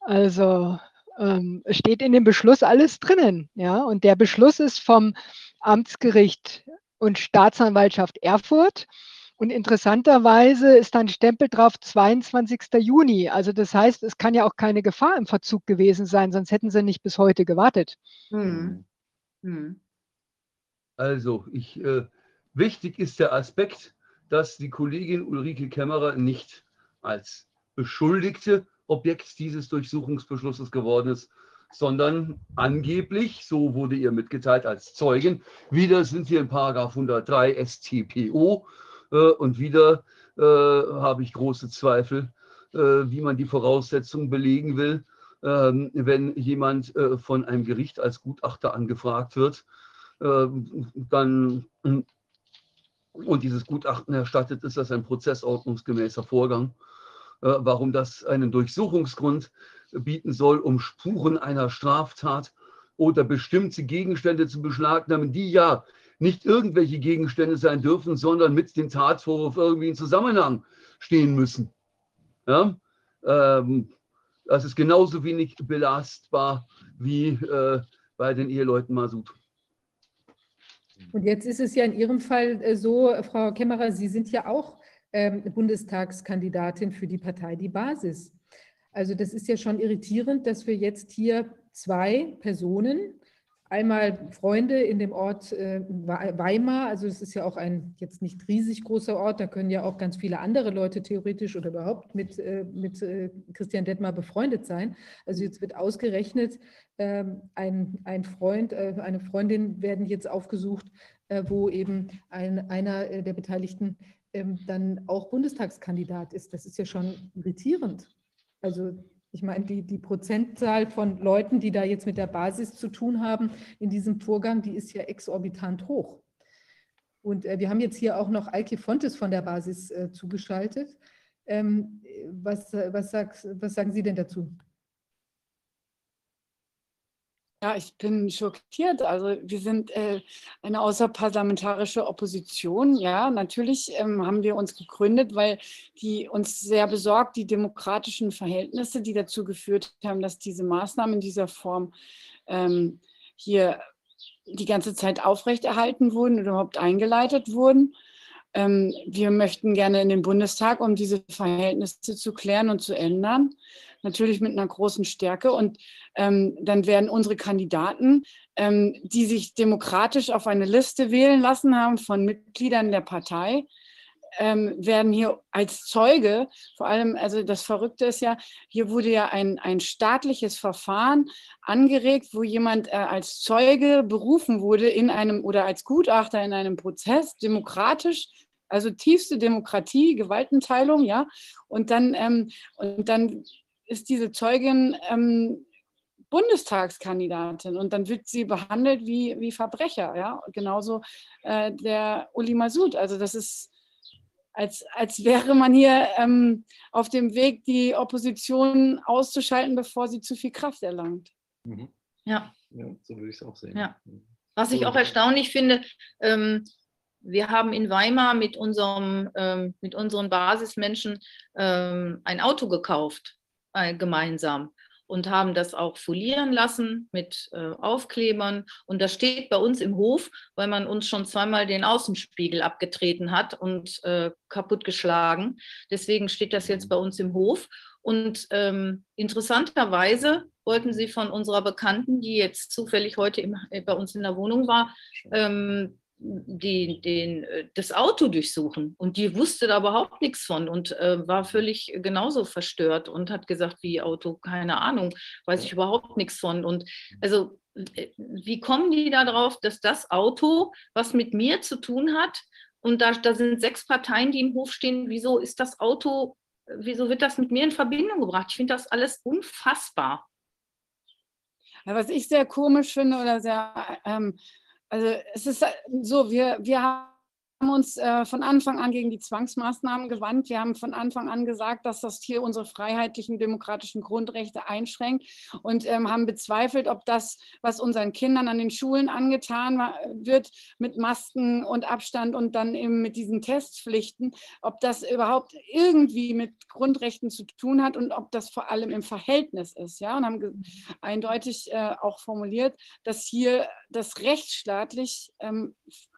Also ähm, es steht in dem Beschluss alles drinnen, ja. Und der Beschluss ist vom Amtsgericht und Staatsanwaltschaft Erfurt. Und interessanterweise ist dann Stempel drauf 22. Juni. Also das heißt, es kann ja auch keine Gefahr im Verzug gewesen sein, sonst hätten sie nicht bis heute gewartet. Mhm. Mhm. Also, ich, äh, wichtig ist der Aspekt, dass die Kollegin Ulrike Kämmerer nicht als Beschuldigte Objekt dieses Durchsuchungsbeschlusses geworden ist, sondern angeblich, so wurde ihr mitgeteilt, als Zeugin. Wieder sind wir in Paragraph 103 StPO äh, und wieder äh, habe ich große Zweifel, äh, wie man die Voraussetzungen belegen will, ähm, wenn jemand äh, von einem Gericht als Gutachter angefragt wird ähm, dann und dieses Gutachten erstattet, ist das ein prozessordnungsgemäßer Vorgang. Äh, Warum das einen Durchsuchungsgrund bieten soll, um Spuren einer Straftat oder bestimmte Gegenstände zu beschlagnahmen, die ja nicht irgendwelche Gegenstände sein dürfen, sondern mit dem Tatvorwurf irgendwie in Zusammenhang stehen müssen. Ja? Ähm, das ist genauso wenig belastbar wie äh, bei den Eheleuten Masud. Und jetzt ist es ja in Ihrem Fall äh, so, Frau Kämmerer, Sie sind ja auch ähm, Bundestagskandidatin für die Partei Die Basis. Also das ist ja schon irritierend, dass wir jetzt hier zwei Personen einmal Freunde in dem Ort äh, Weimar, also es ist ja auch ein jetzt nicht riesig großer Ort, da können ja auch ganz viele andere Leute theoretisch oder überhaupt mit, äh, mit äh, Christian Detmar befreundet sein. Also jetzt wird ausgerechnet, ähm, ein, ein Freund, eine Freundin werden jetzt aufgesucht, wo eben ein, einer der Beteiligten ähm, dann auch Bundestagskandidat ist. Das ist ja schon irritierend. Also ich meine, die, die Prozentzahl von Leuten, die da jetzt mit der Basis zu tun haben in diesem Vorgang, die ist ja exorbitant hoch. Und äh, wir haben jetzt hier auch noch Alke Fontes von der Basis äh, zugeschaltet. Ähm, was, was, sagt, was sagen Sie denn dazu? Ja, ich bin schockiert. Also wir sind äh, eine außerparlamentarische Opposition. Ja, natürlich ähm, haben wir uns gegründet, weil die uns sehr besorgt, die demokratischen Verhältnisse, die dazu geführt haben, dass diese Maßnahmen in dieser Form ähm, hier die ganze Zeit aufrechterhalten wurden oder überhaupt eingeleitet wurden. Ähm, wir möchten gerne in den Bundestag, um diese Verhältnisse zu klären und zu ändern natürlich mit einer großen Stärke. Und ähm, dann werden unsere Kandidaten, ähm, die sich demokratisch auf eine Liste wählen lassen haben von Mitgliedern der Partei, ähm, werden hier als Zeuge, vor allem, also das Verrückte ist ja, hier wurde ja ein, ein staatliches Verfahren angeregt, wo jemand äh, als Zeuge berufen wurde in einem oder als Gutachter in einem Prozess, demokratisch, also tiefste Demokratie, Gewaltenteilung, ja. Und dann, ähm, und dann ist diese Zeugin ähm, Bundestagskandidatin und dann wird sie behandelt wie, wie Verbrecher, ja. Genauso äh, der Uli Masud. Also das ist, als, als wäre man hier ähm, auf dem Weg, die Opposition auszuschalten, bevor sie zu viel Kraft erlangt. Mhm. Ja. ja. So würde ich es auch sehen. Ja. Was ich auch erstaunlich finde, ähm, wir haben in Weimar mit, unserem, ähm, mit unseren Basismenschen ähm, ein Auto gekauft äh, gemeinsam und haben das auch folieren lassen mit äh, Aufklebern. Und das steht bei uns im Hof, weil man uns schon zweimal den Außenspiegel abgetreten hat und äh, kaputtgeschlagen. Deswegen steht das jetzt bei uns im Hof. Und ähm, interessanterweise wollten sie von unserer Bekannten, die jetzt zufällig heute im, äh, bei uns in der Wohnung war, ähm, die, den, äh, das Auto durchsuchen. Und die wusste da überhaupt nichts von und äh, war völlig genauso verstört und hat gesagt, wie Auto, keine Ahnung, weiß ich überhaupt nichts von. Und also, äh, wie kommen die da drauf, dass das Auto, was mit mir zu tun hat, und da, da sind sechs Parteien, die im Hof stehen, wieso ist das Auto, wieso wird das mit mir in Verbindung gebracht? Ich finde das alles unfassbar. Was ich sehr komisch finde oder sehr ähm, also es ist so, wir, wir haben uns äh, von Anfang an gegen die Zwangsmaßnahmen gewandt. Wir haben von Anfang an gesagt, dass das hier unsere freiheitlichen demokratischen Grundrechte einschränkt und ähm, haben bezweifelt, ob das, was unseren Kindern an den Schulen angetan wird, mit Masken und Abstand und dann eben mit diesen Testpflichten, ob das überhaupt irgendwie mit Grundrechten zu tun hat und ob das vor allem im Verhältnis ist. Ja? Und haben eindeutig äh, auch formuliert, dass hier das rechtsstaatlich ähm,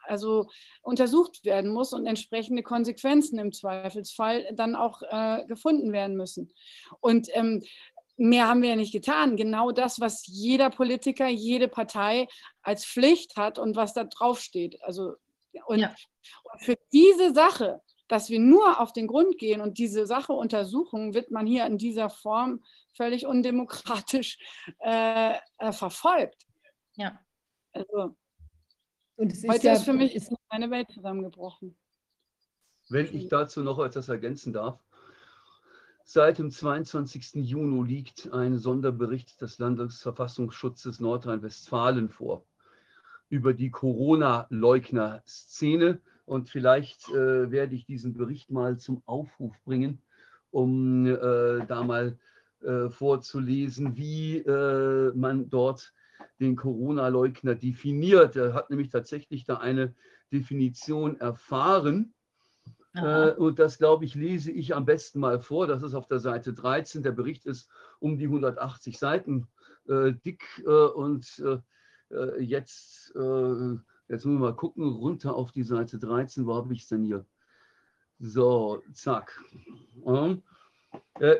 also untersucht werden muss und entsprechende Konsequenzen im Zweifelsfall dann auch äh, gefunden werden müssen. Und ähm, mehr haben wir ja nicht getan. Genau das, was jeder Politiker, jede Partei als Pflicht hat und was da draufsteht. Also, und, ja. und für diese Sache, dass wir nur auf den Grund gehen und diese Sache untersuchen, wird man hier in dieser Form völlig undemokratisch äh, äh, verfolgt. Ja. Also, und es ist Heute ja, ist für mich ist meine Welt zusammengebrochen. Wenn ich dazu noch etwas ergänzen darf. Seit dem 22. Juni liegt ein Sonderbericht des Landesverfassungsschutzes Nordrhein-Westfalen vor über die Corona-Leugner-Szene. Und vielleicht äh, werde ich diesen Bericht mal zum Aufruf bringen, um äh, da mal äh, vorzulesen, wie äh, man dort den Corona-Leugner definiert. Er hat nämlich tatsächlich da eine Definition erfahren. Äh, und das, glaube ich, lese ich am besten mal vor. Das ist auf der Seite 13. Der Bericht ist um die 180 Seiten äh, dick. Äh, und äh, äh, jetzt, äh, jetzt müssen wir mal gucken, runter auf die Seite 13. Wo habe ich es denn hier? So, zack.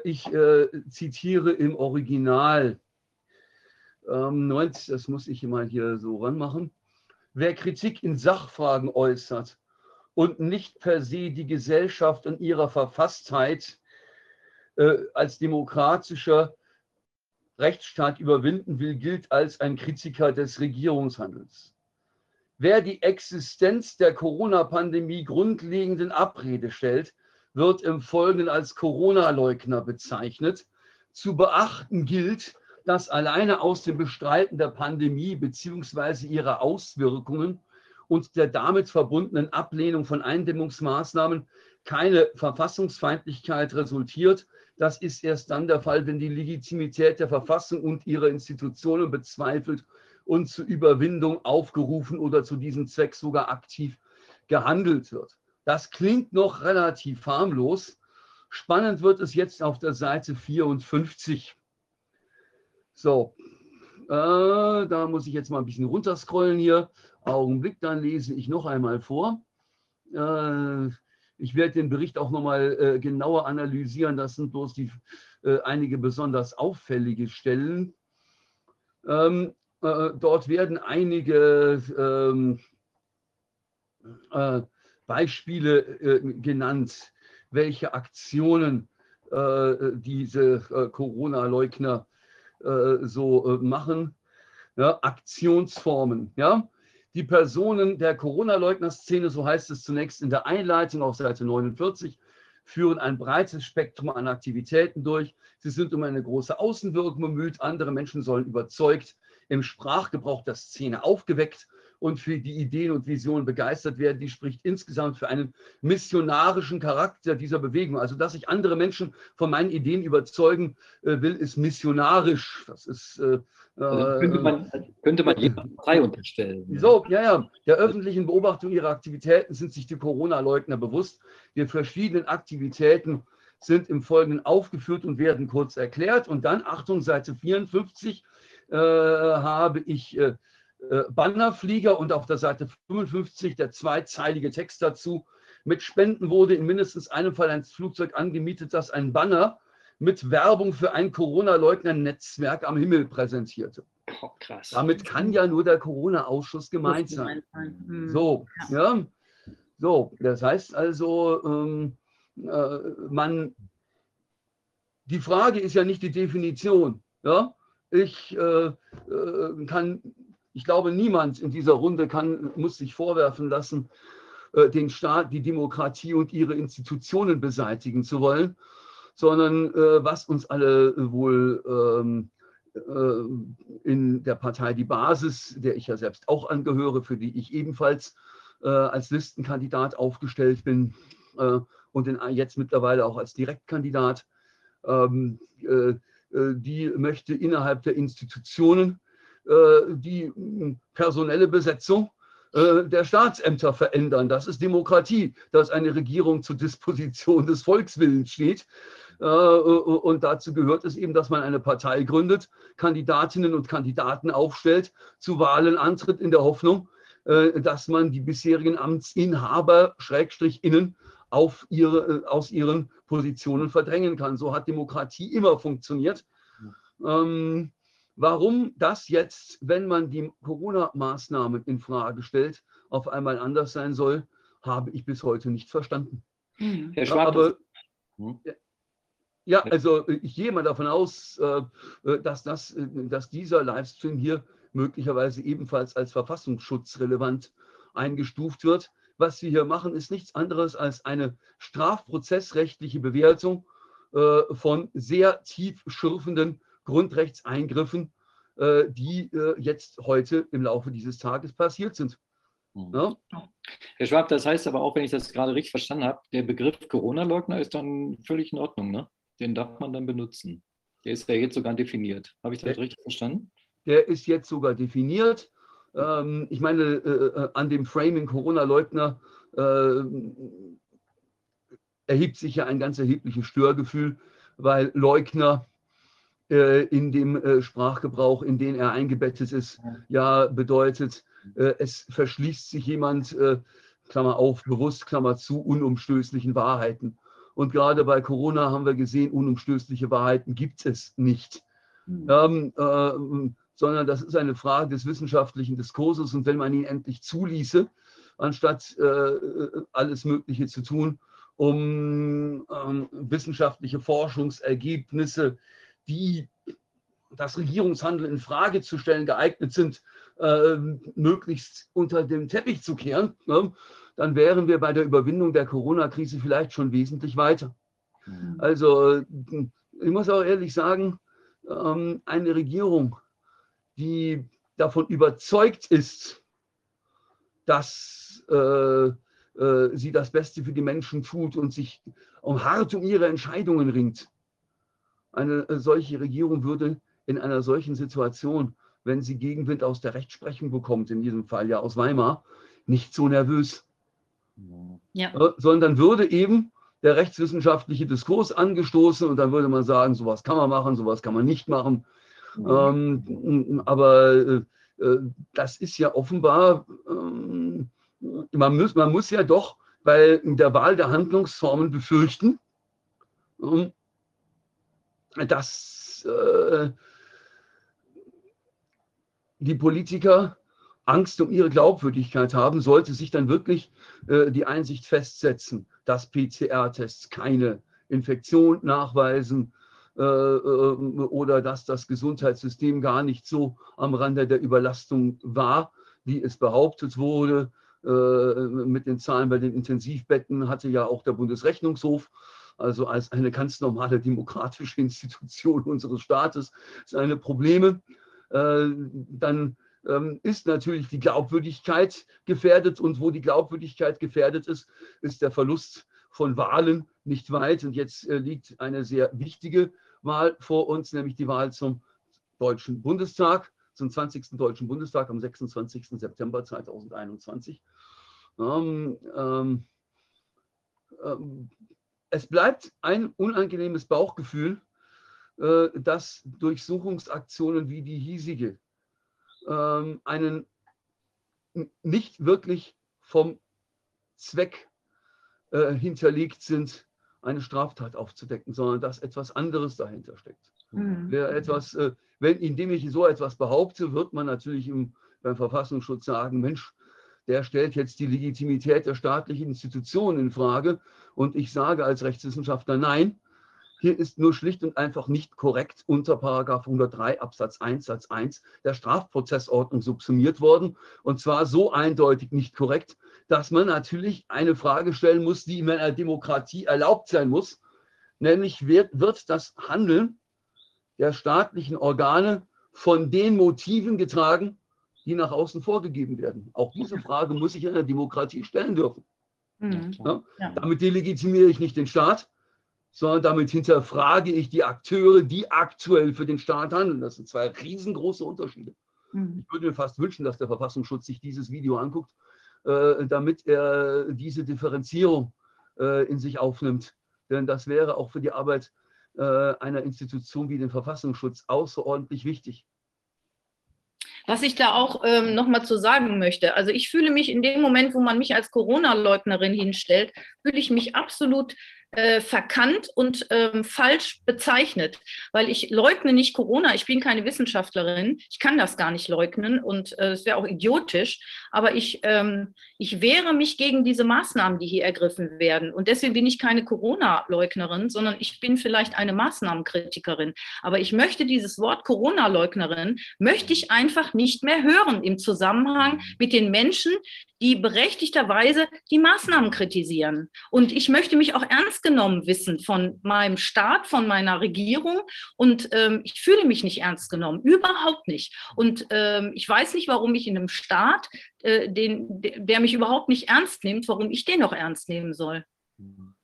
ich zitiere im Original Ähm, Moment, das muss ich mal hier so ranmachen. Wer Kritik in Sachfragen äußert und nicht per se die Gesellschaft in ihrer Verfasstheit äh, als demokratischer Rechtsstaat überwinden will, gilt als ein Kritiker des Regierungshandels. Wer die Existenz der Corona-Pandemie grundlegend in Abrede stellt, wird im Folgenden als Corona-Leugner bezeichnet. Zu beachten gilt, dass alleine aus dem Bestreiten der Pandemie bzw. ihrer Auswirkungen und der damit verbundenen Ablehnung von Eindämmungsmaßnahmen keine Verfassungsfeindlichkeit resultiert, das ist erst dann der Fall, wenn die Legitimität der Verfassung und ihrer Institutionen bezweifelt und zur Überwindung aufgerufen oder zu diesem Zweck sogar aktiv gehandelt wird. Das klingt noch relativ harmlos. Spannend wird es jetzt auf der Seite 54. So, äh, da muss ich jetzt mal ein bisschen runterscrollen hier. Augenblick, dann lese ich noch einmal vor. Äh, ich werde den Bericht auch nochmal äh, genauer analysieren. Das sind bloß die, äh, einige besonders auffällige Stellen. Ähm, äh, dort werden einige ähm, äh, Beispiele äh, genannt, welche Aktionen äh, diese Corona-Leugner so machen. Ja, Aktionsformen. Ja? Die Personen der Corona-Leugner-Szene, so heißt es zunächst in der Einleitung auf Seite 49, führen ein breites Spektrum an Aktivitäten durch. Sie sind um eine große Außenwirkung bemüht. Andere Menschen sollen überzeugt, im Sprachgebrauch der Szene aufgeweckt und für die Ideen und Visionen begeistert werden, die spricht insgesamt für einen missionarischen Charakter dieser Bewegung. Also, dass ich andere Menschen von meinen Ideen überzeugen äh, will, ist missionarisch. Das ist. Äh, also könnte man, könnte man jeder Partei unterstellen. So, ja, ja. Der öffentlichen Beobachtung ihrer Aktivitäten sind sich die Corona-Leugner bewusst. Die verschiedenen Aktivitäten sind im Folgenden aufgeführt und werden kurz erklärt. Und dann, Achtung, Seite 54, äh, habe ich äh, äh, Bannerflieger und auf der Seite 55 der zweizeilige Text dazu. Mit Spenden wurde in mindestens einem Fall ein Flugzeug angemietet, das ein Banner mit Werbung für ein Corona-Leugner-Netzwerk am Himmel präsentierte. Oh, krass. Damit kann ja nur der Corona-Ausschuss gemeint sein. Hm. So, ja. So, das heißt also, ähm, äh, man, die Frage ist ja nicht die Definition. Ja? Ich äh, äh, kann ich glaube, niemand in dieser Runde kann, muss sich vorwerfen lassen, äh, den Staat, die Demokratie und ihre Institutionen beseitigen zu wollen, sondern äh, was uns alle wohl ähm, äh, in der Partei Die Basis, der ich ja selbst auch angehöre, für die ich ebenfalls als Listenkandidat aufgestellt bin und jetzt mittlerweile auch als Direktkandidat, ähm, die möchte innerhalb der Institutionen äh, die hm, personelle Besetzung äh, der Staatsämter verändern. Das ist Demokratie, dass eine Regierung zur Disposition des Volkswillens steht. Äh, und dazu gehört es eben, dass man eine Partei gründet, Kandidatinnen und Kandidaten aufstellt, zu Wahlen antritt in der Hoffnung, dass man die bisherigen Amtsinhaber, Schrägstrich innen, auf ihre, aus ihren Positionen verdrängen kann. So hat Demokratie immer funktioniert. Ähm, Warum das jetzt, wenn man die Corona-Maßnahmen in Frage stellt, auf einmal anders sein soll, habe ich bis heute nicht verstanden. Hm. Herr Schwab, Aber, hm? ja, also ich gehe mal davon aus, äh, äh, dass, das, äh, dass dieser Livestream hier möglicherweise ebenfalls als verfassungsschutzrelevant eingestuft wird. Was wir hier machen, ist nichts anderes als eine strafprozessrechtliche Bewertung von sehr tief schürfenden Grundrechtseingriffen, äh, die äh, jetzt heute im Laufe dieses Tages passiert sind. Mhm. Ja? Herr Schwab, das heißt aber auch, wenn ich das gerade richtig verstanden habe, der Begriff Corona-Leugner ist dann völlig in Ordnung, ne? Den darf man dann benutzen. Der ist ja jetzt sogar definiert. Habe ich das der, richtig verstanden? Der ist jetzt sogar definiert. Ähm, ich meine, äh, äh an dem Framing Corona-Leugner äh, erhebt sich ja ein ganz erhebliches Störgefühl, weil Leugner in dem äh, Sprachgebrauch, in den er eingebettet ist, ja bedeutet, äh, es verschließt sich jemand, Klammer auf, bewusst, Klammer zu, unumstößlichen Wahrheiten. Und gerade bei Corona haben wir gesehen, unumstößliche Wahrheiten gibt es nicht. Mhm. Ähm, äh, sondern das ist eine Frage des wissenschaftlichen Diskurses. Und wenn man ihn endlich zuließe, anstatt äh, alles Mögliche zu tun, um ähm, wissenschaftliche Forschungsergebnisse, die das Regierungshandeln in Frage zu stellen, geeignet sind, äh, möglichst unter den Teppich zu kehren, ne, dann wären wir bei der Überwindung der Corona-Krise vielleicht schon wesentlich weiter. Mhm. Also ich muss auch ehrlich sagen, ähm, eine Regierung, die davon überzeugt ist, dass äh, äh, sie das Beste für die Menschen tut und sich um hart um ihre Entscheidungen ringt. Eine solche Regierung würde in einer solchen Situation, wenn sie Gegenwind aus der Rechtsprechung bekommt, in diesem Fall ja aus Weimar, nicht so nervös. Ja. Äh, sondern würde eben der rechtswissenschaftliche Diskurs angestoßen und dann würde man sagen, sowas kann man machen, sowas kann man nicht machen. Mhm. Ähm, aber äh, äh, das ist ja offenbar, ähm, man, muss, man muss ja doch bei der Wahl der Handlungsformen befürchten, ähm, dass äh, die Politiker Angst um ihre Glaubwürdigkeit haben, sollte sich dann wirklich äh, die Einsicht festsetzen, dass PCR-Tests keine Infektion nachweisen äh, äh, oder dass das Gesundheitssystem gar nicht so am Rande der Überlastung war, wie es behauptet wurde. Äh, mit den Zahlen bei den Intensivbetten hatte ja auch der Bundesrechnungshof also als eine ganz normale demokratische Institution unseres Staates, seine Probleme. Äh, dann ähm, ist natürlich die Glaubwürdigkeit gefährdet. Und wo die Glaubwürdigkeit gefährdet ist, ist der Verlust von Wahlen nicht weit. Und jetzt äh, liegt eine sehr wichtige Wahl vor uns, nämlich die Wahl zum Deutschen Bundestag, zum 20. Deutschen Bundestag am 26. September 2021. Ähm, ähm, ähm, es bleibt ein unangenehmes Bauchgefühl, äh, dass Durchsuchungsaktionen wie die hiesige ähm, einen nicht wirklich vom Zweck äh, hinterlegt sind, eine Straftat aufzudecken, sondern dass etwas anderes dahinter steckt. Mhm. Wer etwas, äh, wenn, indem ich so etwas behaupte, wird man natürlich im, beim Verfassungsschutz sagen, Mensch, der stellt jetzt die Legitimität der staatlichen Institutionen in Frage. Und ich sage als Rechtswissenschaftler, nein, hier ist nur schlicht und einfach nicht korrekt unter Paragraph 103 Absatz 1 Satz 1 der Strafprozessordnung subsumiert worden. Und zwar so eindeutig nicht korrekt, dass man natürlich eine Frage stellen muss, die in einer Demokratie erlaubt sein muss. Nämlich wird, wird das Handeln der staatlichen Organe von den Motiven getragen, die nach außen vorgegeben werden. Auch diese Frage muss ich in einer Demokratie stellen dürfen. Mhm. Ja? Damit delegitimiere ich nicht den Staat, sondern damit hinterfrage ich die Akteure, die aktuell für den Staat handeln. Das sind zwei riesengroße Unterschiede. Mhm. Ich würde mir fast wünschen, dass der Verfassungsschutz sich dieses Video anguckt, äh, damit er diese Differenzierung äh, in sich aufnimmt. Denn das wäre auch für die Arbeit äh, einer Institution wie den Verfassungsschutz außerordentlich wichtig. Was ich da auch ähm, nochmal zu sagen möchte, also ich fühle mich in dem Moment, wo man mich als Corona-Leugnerin hinstellt, fühle ich mich absolut äh, verkannt und ähm, falsch bezeichnet, weil ich leugne nicht Corona. Ich bin keine Wissenschaftlerin. Ich kann das gar nicht leugnen und äh, es äh, wäre auch idiotisch. Aber ich, ähm, ich wehre mich gegen diese Maßnahmen, die hier ergriffen werden. Und deswegen bin ich keine Corona-Leugnerin, sondern ich bin vielleicht eine Maßnahmenkritikerin. Aber ich möchte dieses Wort Corona-Leugnerin, möchte ich einfach nicht mehr hören im Zusammenhang mit den Menschen, die berechtigterweise die Maßnahmen kritisieren. Und ich möchte mich auch ernst genommen wissen von meinem Staat, von meiner Regierung. Und ähm, ich fühle mich nicht ernst genommen, überhaupt nicht. Und ähm, ich weiß nicht, warum ich in einem Staat, äh, den, der mich überhaupt nicht ernst nimmt, warum ich den noch ernst nehmen soll. Mhm.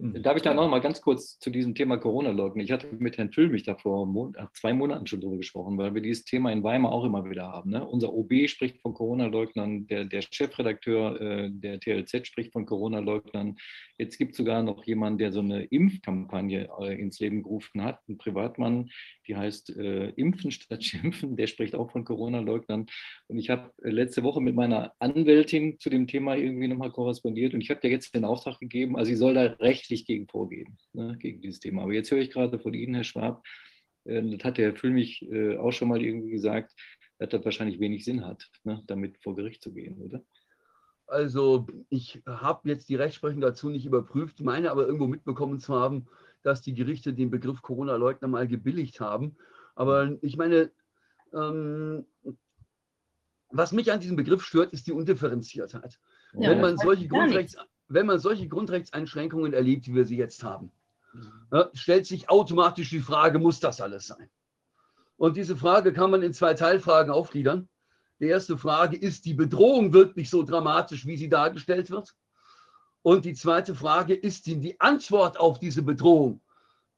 Darf ich da noch mal ganz kurz zu diesem Thema Corona leugnen? Ich hatte mit Herrn Füllmich da vor äh, zwei Monaten schon drüber gesprochen, weil wir dieses Thema in Weimar auch immer wieder haben. Ne? Unser OB spricht von Corona-Leugnern, der, der Chefredakteur äh, der TLZ spricht von Corona-Leugnern. Jetzt gibt es sogar noch jemanden, der so eine Impfkampagne äh, ins Leben gerufen hat, ein Privatmann, die heißt äh, Impfen statt Schimpfen, der spricht auch von Corona-Leugnern. Und ich habe äh, letzte Woche mit meiner Anwältin zu dem Thema irgendwie nochmal korrespondiert und ich habe dir jetzt den Auftrag gegeben, also sie soll da rechtlich gegen vorgehen, ne, gegen dieses Thema. Aber jetzt höre ich gerade von Ihnen, Herr Schwab, äh, das hat der Füllmich äh, auch schon mal irgendwie gesagt, dass das wahrscheinlich wenig Sinn hat, ne, damit vor Gericht zu gehen, oder? Also ich habe jetzt die Rechtsprechung dazu nicht überprüft, meine aber irgendwo mitbekommen zu haben, dass die Gerichte den Begriff Corona-Leugner mal gebilligt haben. Aber ich meine, ähm, was mich an diesem Begriff stört, ist die Undifferenziertheit. Ja, wenn, man solche Grundrechts, wenn man solche Grundrechtseinschränkungen erlebt, wie wir sie jetzt haben, Mhm. ja, stellt sich automatisch die Frage, muss das alles sein? Und diese Frage kann man in zwei Teilfragen aufgliedern. Die erste Frage, ist die Bedrohung wirklich so dramatisch, wie sie dargestellt wird? Und die zweite Frage, ist die, die Antwort auf diese Bedrohung,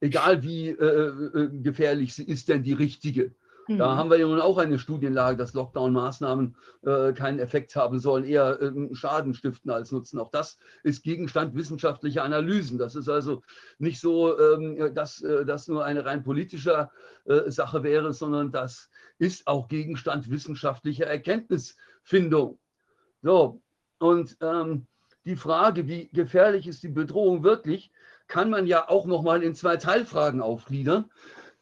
egal wie äh, äh, gefährlich sie ist, denn die richtige? Da Mhm. haben wir ja nun auch eine Studienlage, dass Lockdown-Maßnahmen äh, keinen Effekt haben sollen, eher ähm, Schaden stiften als nutzen. Auch das ist Gegenstand wissenschaftlicher Analysen. Das ist also nicht so, ähm, dass äh, das nur eine rein politische äh, Sache wäre, sondern das ist auch Gegenstand wissenschaftlicher Erkenntnisfindung. So, und ähm, die Frage, wie gefährlich ist die Bedrohung wirklich, kann man ja auch nochmal in zwei Teilfragen aufgliedern.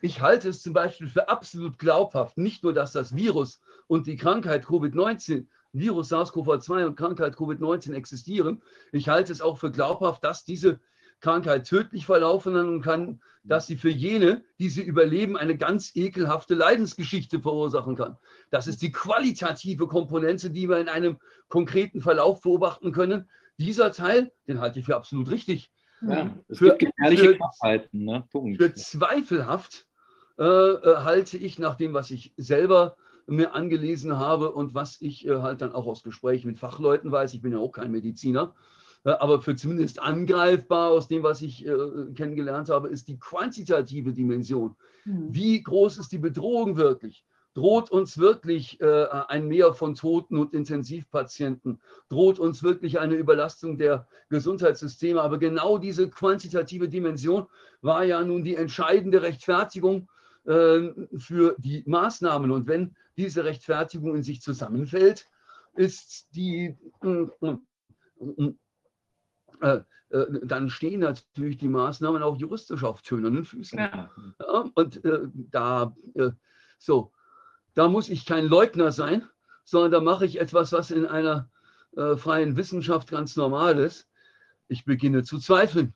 Ich halte es zum Beispiel für absolut glaubhaft, nicht nur, dass das Virus und die Krankheit Covid-19, Virus SARS-CoV-2 und Krankheit Covid-19 existieren. Ich halte es auch für glaubhaft, dass diese Krankheit tödlich verlaufen kann, dass sie für jene, die sie überleben, eine ganz ekelhafte Leidensgeschichte verursachen kann. Das ist die qualitative Komponente, die wir in einem konkreten Verlauf beobachten können. Dieser Teil, den halte ich für absolut richtig. Ja, es Für- gibt gefährliche für- ne? Für zweifelhaft äh, äh, halte ich nach dem, was ich selber mir angelesen habe und was ich äh, halt dann auch aus Gesprächen mit Fachleuten weiß, ich bin ja auch kein Mediziner, äh, aber für zumindest angreifbar aus dem, was ich äh, kennengelernt habe, ist die quantitative Dimension. Mhm. Wie groß ist die Bedrohung wirklich? Droht uns wirklich äh, ein Mehr von Toten und Intensivpatienten? Droht uns wirklich eine Überlastung der Gesundheitssysteme? Aber genau diese quantitative Dimension war ja nun die entscheidende Rechtfertigung für die Maßnahmen. Und wenn diese Rechtfertigung in sich zusammenfällt, ist die, äh, äh, äh, dann stehen natürlich die Maßnahmen auch juristisch auf tönernen Füßen. Ja. Ja, und äh, da, äh, so, da muss ich kein Leugner sein, sondern da mache ich etwas, was in einer äh, freien Wissenschaft ganz normal ist. Ich beginne zu zweifeln.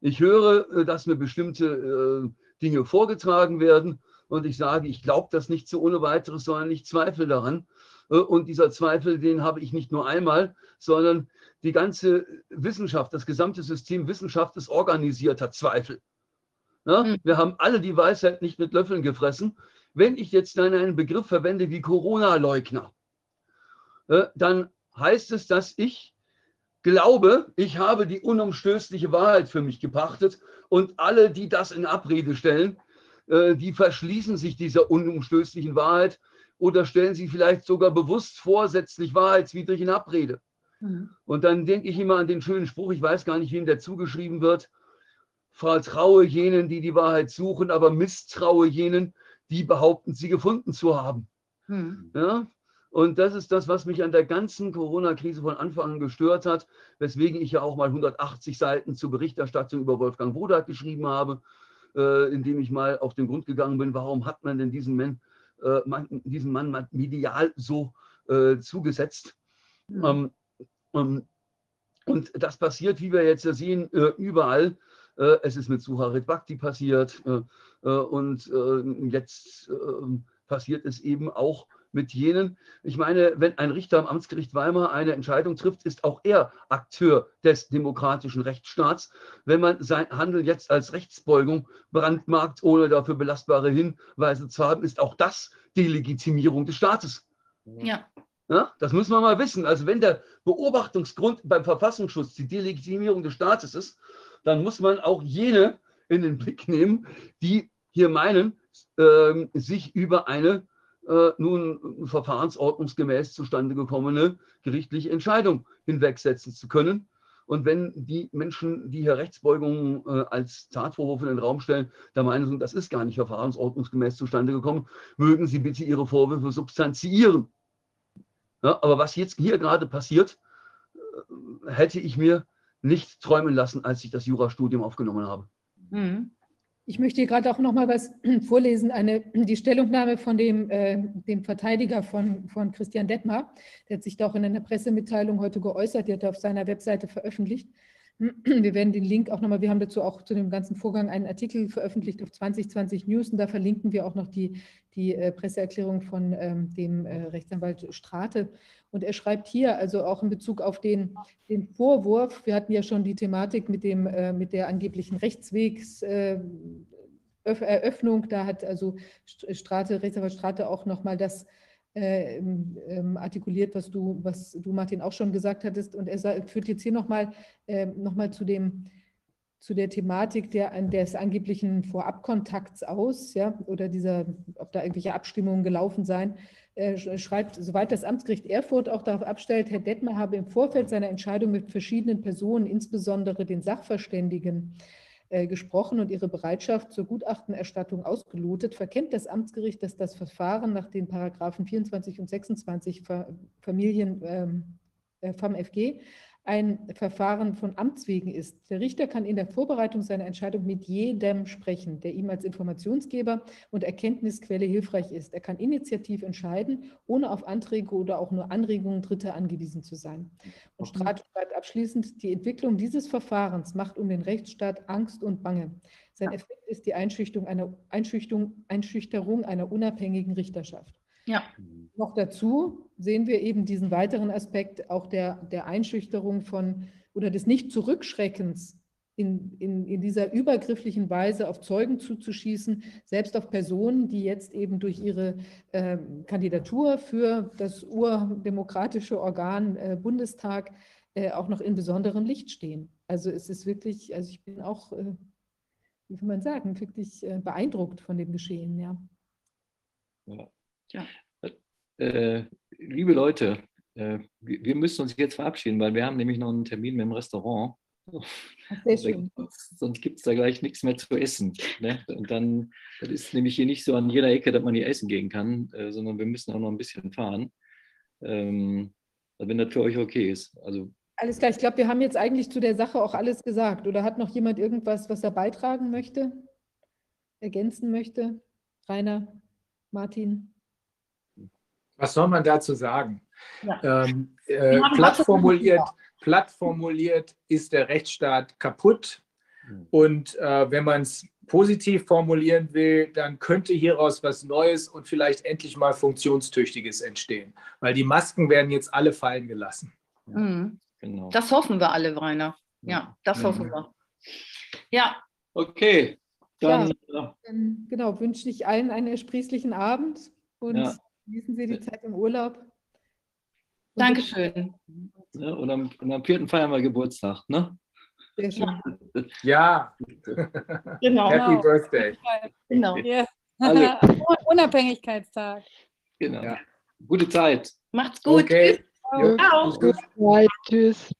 Ich höre, äh, dass mir bestimmte äh, Dinge vorgetragen werden und ich sage, ich glaube das nicht so ohne weiteres, sondern ich zweifle daran. Äh, Und dieser Zweifel, den habe ich nicht nur einmal, sondern die ganze Wissenschaft, das gesamte System Wissenschaft ist organisierter Zweifel. Ja, Hm. wir haben alle die Weisheit nicht mit Löffeln gefressen. Wenn ich jetzt dann einen Begriff verwende wie Corona-Leugner, äh, dann heißt es, dass ich glaube, ich habe die unumstößliche Wahrheit für mich gepachtet und alle, die das in Abrede stellen, äh, die verschließen sich dieser unumstößlichen Wahrheit oder stellen sie vielleicht sogar bewusst vorsätzlich wahrheitswidrig in Abrede. Mhm. Und dann denke ich immer an den schönen Spruch, ich weiß gar nicht, wem der zugeschrieben wird. Vertraue jenen, die die Wahrheit suchen, aber misstraue jenen, die behaupten, sie gefunden zu haben. Mhm. Ja? Und das ist das, was mich an der ganzen Corona-Krise von Anfang an gestört hat, weswegen ich ja auch mal 180 Seiten zur Berichterstattung über Wolfgang Wodak geschrieben habe, äh, indem ich mal auf den Grund gegangen bin, warum hat man denn diesen Mann, äh, man, diesen Mann medial so äh, zugesetzt. Mhm. Ähm, ähm, und das passiert, wie wir jetzt sehen, äh, überall. Äh, Es ist mit Suharit Bhakti passiert äh, und jetzt passiert es eben auch mit jenen. Ich meine, wenn ein Richter am Amtsgericht Weimar eine Entscheidung trifft, ist auch er Akteur des demokratischen Rechtsstaats. Wenn man sein Handeln jetzt als Rechtsbeugung brandmarkt, ohne dafür belastbare Hinweise zu haben, ist auch das Delegitimierung des Staates. Ja. Ja, das muss man mal wissen. Also wenn der Beobachtungsgrund beim Verfassungsschutz die Delegitimierung des Staates ist, dann muss man auch jene in den Blick nehmen, die hier meinen, ähm, sich über eine äh, nun verfahrensordnungsgemäß zustande gekommene gerichtliche Entscheidung hinwegsetzen zu können. Und wenn die Menschen, die hier Rechtsbeugungen äh, als Tatvorwurf in den Raum stellen, der Meinung sind, das ist gar nicht verfahrensordnungsgemäß zustande gekommen, mögen sie bitte ihre Vorwürfe substanziieren. Ja, aber was jetzt hier gerade passiert, äh, hätte ich mir nicht träumen lassen, als ich das Jurastudium aufgenommen habe. Mhm. Ich möchte hier gerade auch noch mal was vorlesen, eine, die Stellungnahme von dem, äh, dem Verteidiger von, von Christian Detmar. Der hat sich da auch in einer Pressemitteilung heute geäußert, der hat auf seiner Webseite veröffentlicht. Wir werden den Link auch nochmal, wir haben dazu auch zu dem ganzen Vorgang einen Artikel veröffentlicht auf 2020 News und da verlinken wir auch noch die, die äh, Presseerklärung von ähm, dem äh, Rechtsanwalt Strate. Und er schreibt hier, also auch in Bezug auf den, den Vorwurf, wir hatten ja schon die Thematik mit, dem, äh, mit der angeblichen Rechtswegseröffnung, da hat also Strate, Rechtsanwalt Strate auch nochmal das äh, ähm, artikuliert, was du, was du, Martin, auch schon gesagt hattest. Und er führt jetzt hier nochmal äh, noch mal zu dem zu der Thematik der, des angeblichen Vorabkontakts aus, ja, oder dieser, ob da irgendwelche Abstimmungen gelaufen seien, äh, schreibt, soweit das Amtsgericht Erfurt auch darauf abstellt, Herr Detmer habe im Vorfeld seiner Entscheidung mit verschiedenen Personen, insbesondere den Sachverständigen, äh, gesprochen und ihre Bereitschaft zur Gutachtenerstattung ausgelotet, verkennt das Amtsgericht, dass das Verfahren nach den Paragraphen 24 und 26 Familien ähm, äh, FAMFG ein Verfahren von Amts wegen ist. Der Richter kann in der Vorbereitung seiner Entscheidung mit jedem sprechen, der ihm als Informationsgeber und Erkenntnisquelle hilfreich ist. Er kann initiativ entscheiden, ohne auf Anträge oder auch nur Anregungen Dritter angewiesen zu sein. Und Strat schreibt abschließend, die Entwicklung dieses Verfahrens macht um den Rechtsstaat Angst und Bange. Sein Effekt ist die Einschüchterung einer, Einschüchterung, Einschüchterung einer unabhängigen Richterschaft. Ja. Noch dazu sehen wir eben diesen weiteren Aspekt auch der, der Einschüchterung von oder des Nicht-Zurückschreckens in, in, in dieser übergrifflichen Weise auf Zeugen zuzuschießen, selbst auf Personen, die jetzt eben durch ihre äh, Kandidatur für das urdemokratische Organ äh, Bundestag äh, auch noch in besonderem Licht stehen. Also es ist wirklich, also ich bin auch, äh, wie will man sagen, wirklich äh, beeindruckt von dem Geschehen, ja. Ja. Ja. Äh, liebe Leute, äh, wir, müssen uns jetzt verabschieden, weil wir haben nämlich noch einen Termin mit dem Restaurant. Sonst gibt es da gleich nichts mehr zu essen. Ne? Und dann, das ist nämlich hier nicht so an jeder Ecke, dass man hier essen gehen kann, äh, sondern wir müssen auch noch ein bisschen fahren. Ähm, wenn das für euch okay ist. Also alles klar, ich glaube, wir haben jetzt eigentlich zu der Sache auch alles gesagt. Oder hat noch jemand irgendwas, was er beitragen möchte, ergänzen möchte? Rainer, Martin? Was soll man dazu sagen? Ja. Ähm, äh, platt, formuliert, platt formuliert ist der Rechtsstaat kaputt. Hm. Und äh, wenn man es positiv formulieren will, dann könnte hieraus was Neues und vielleicht endlich mal Funktionstüchtiges entstehen. Weil die Masken werden jetzt alle fallen gelassen. Mhm. Genau. Das hoffen wir alle, Rainer. Ja, das mhm. hoffen wir. Ja. Okay. Dann, ja, äh, dann genau, wünsche ich allen einen ersprießlichen Abend und ja. Genießen Sie die Zeit im Urlaub. Dankeschön. Ja, und, am, und am vierten feiern wir Geburtstag, ne? Sehr schön. Ja. Genau. Happy genau. Birthday. Genau. Yeah. Unabhängigkeitstag. Genau. Ja. Gute Zeit. Macht's gut. Okay. Ciao. Ciao. Tschüss.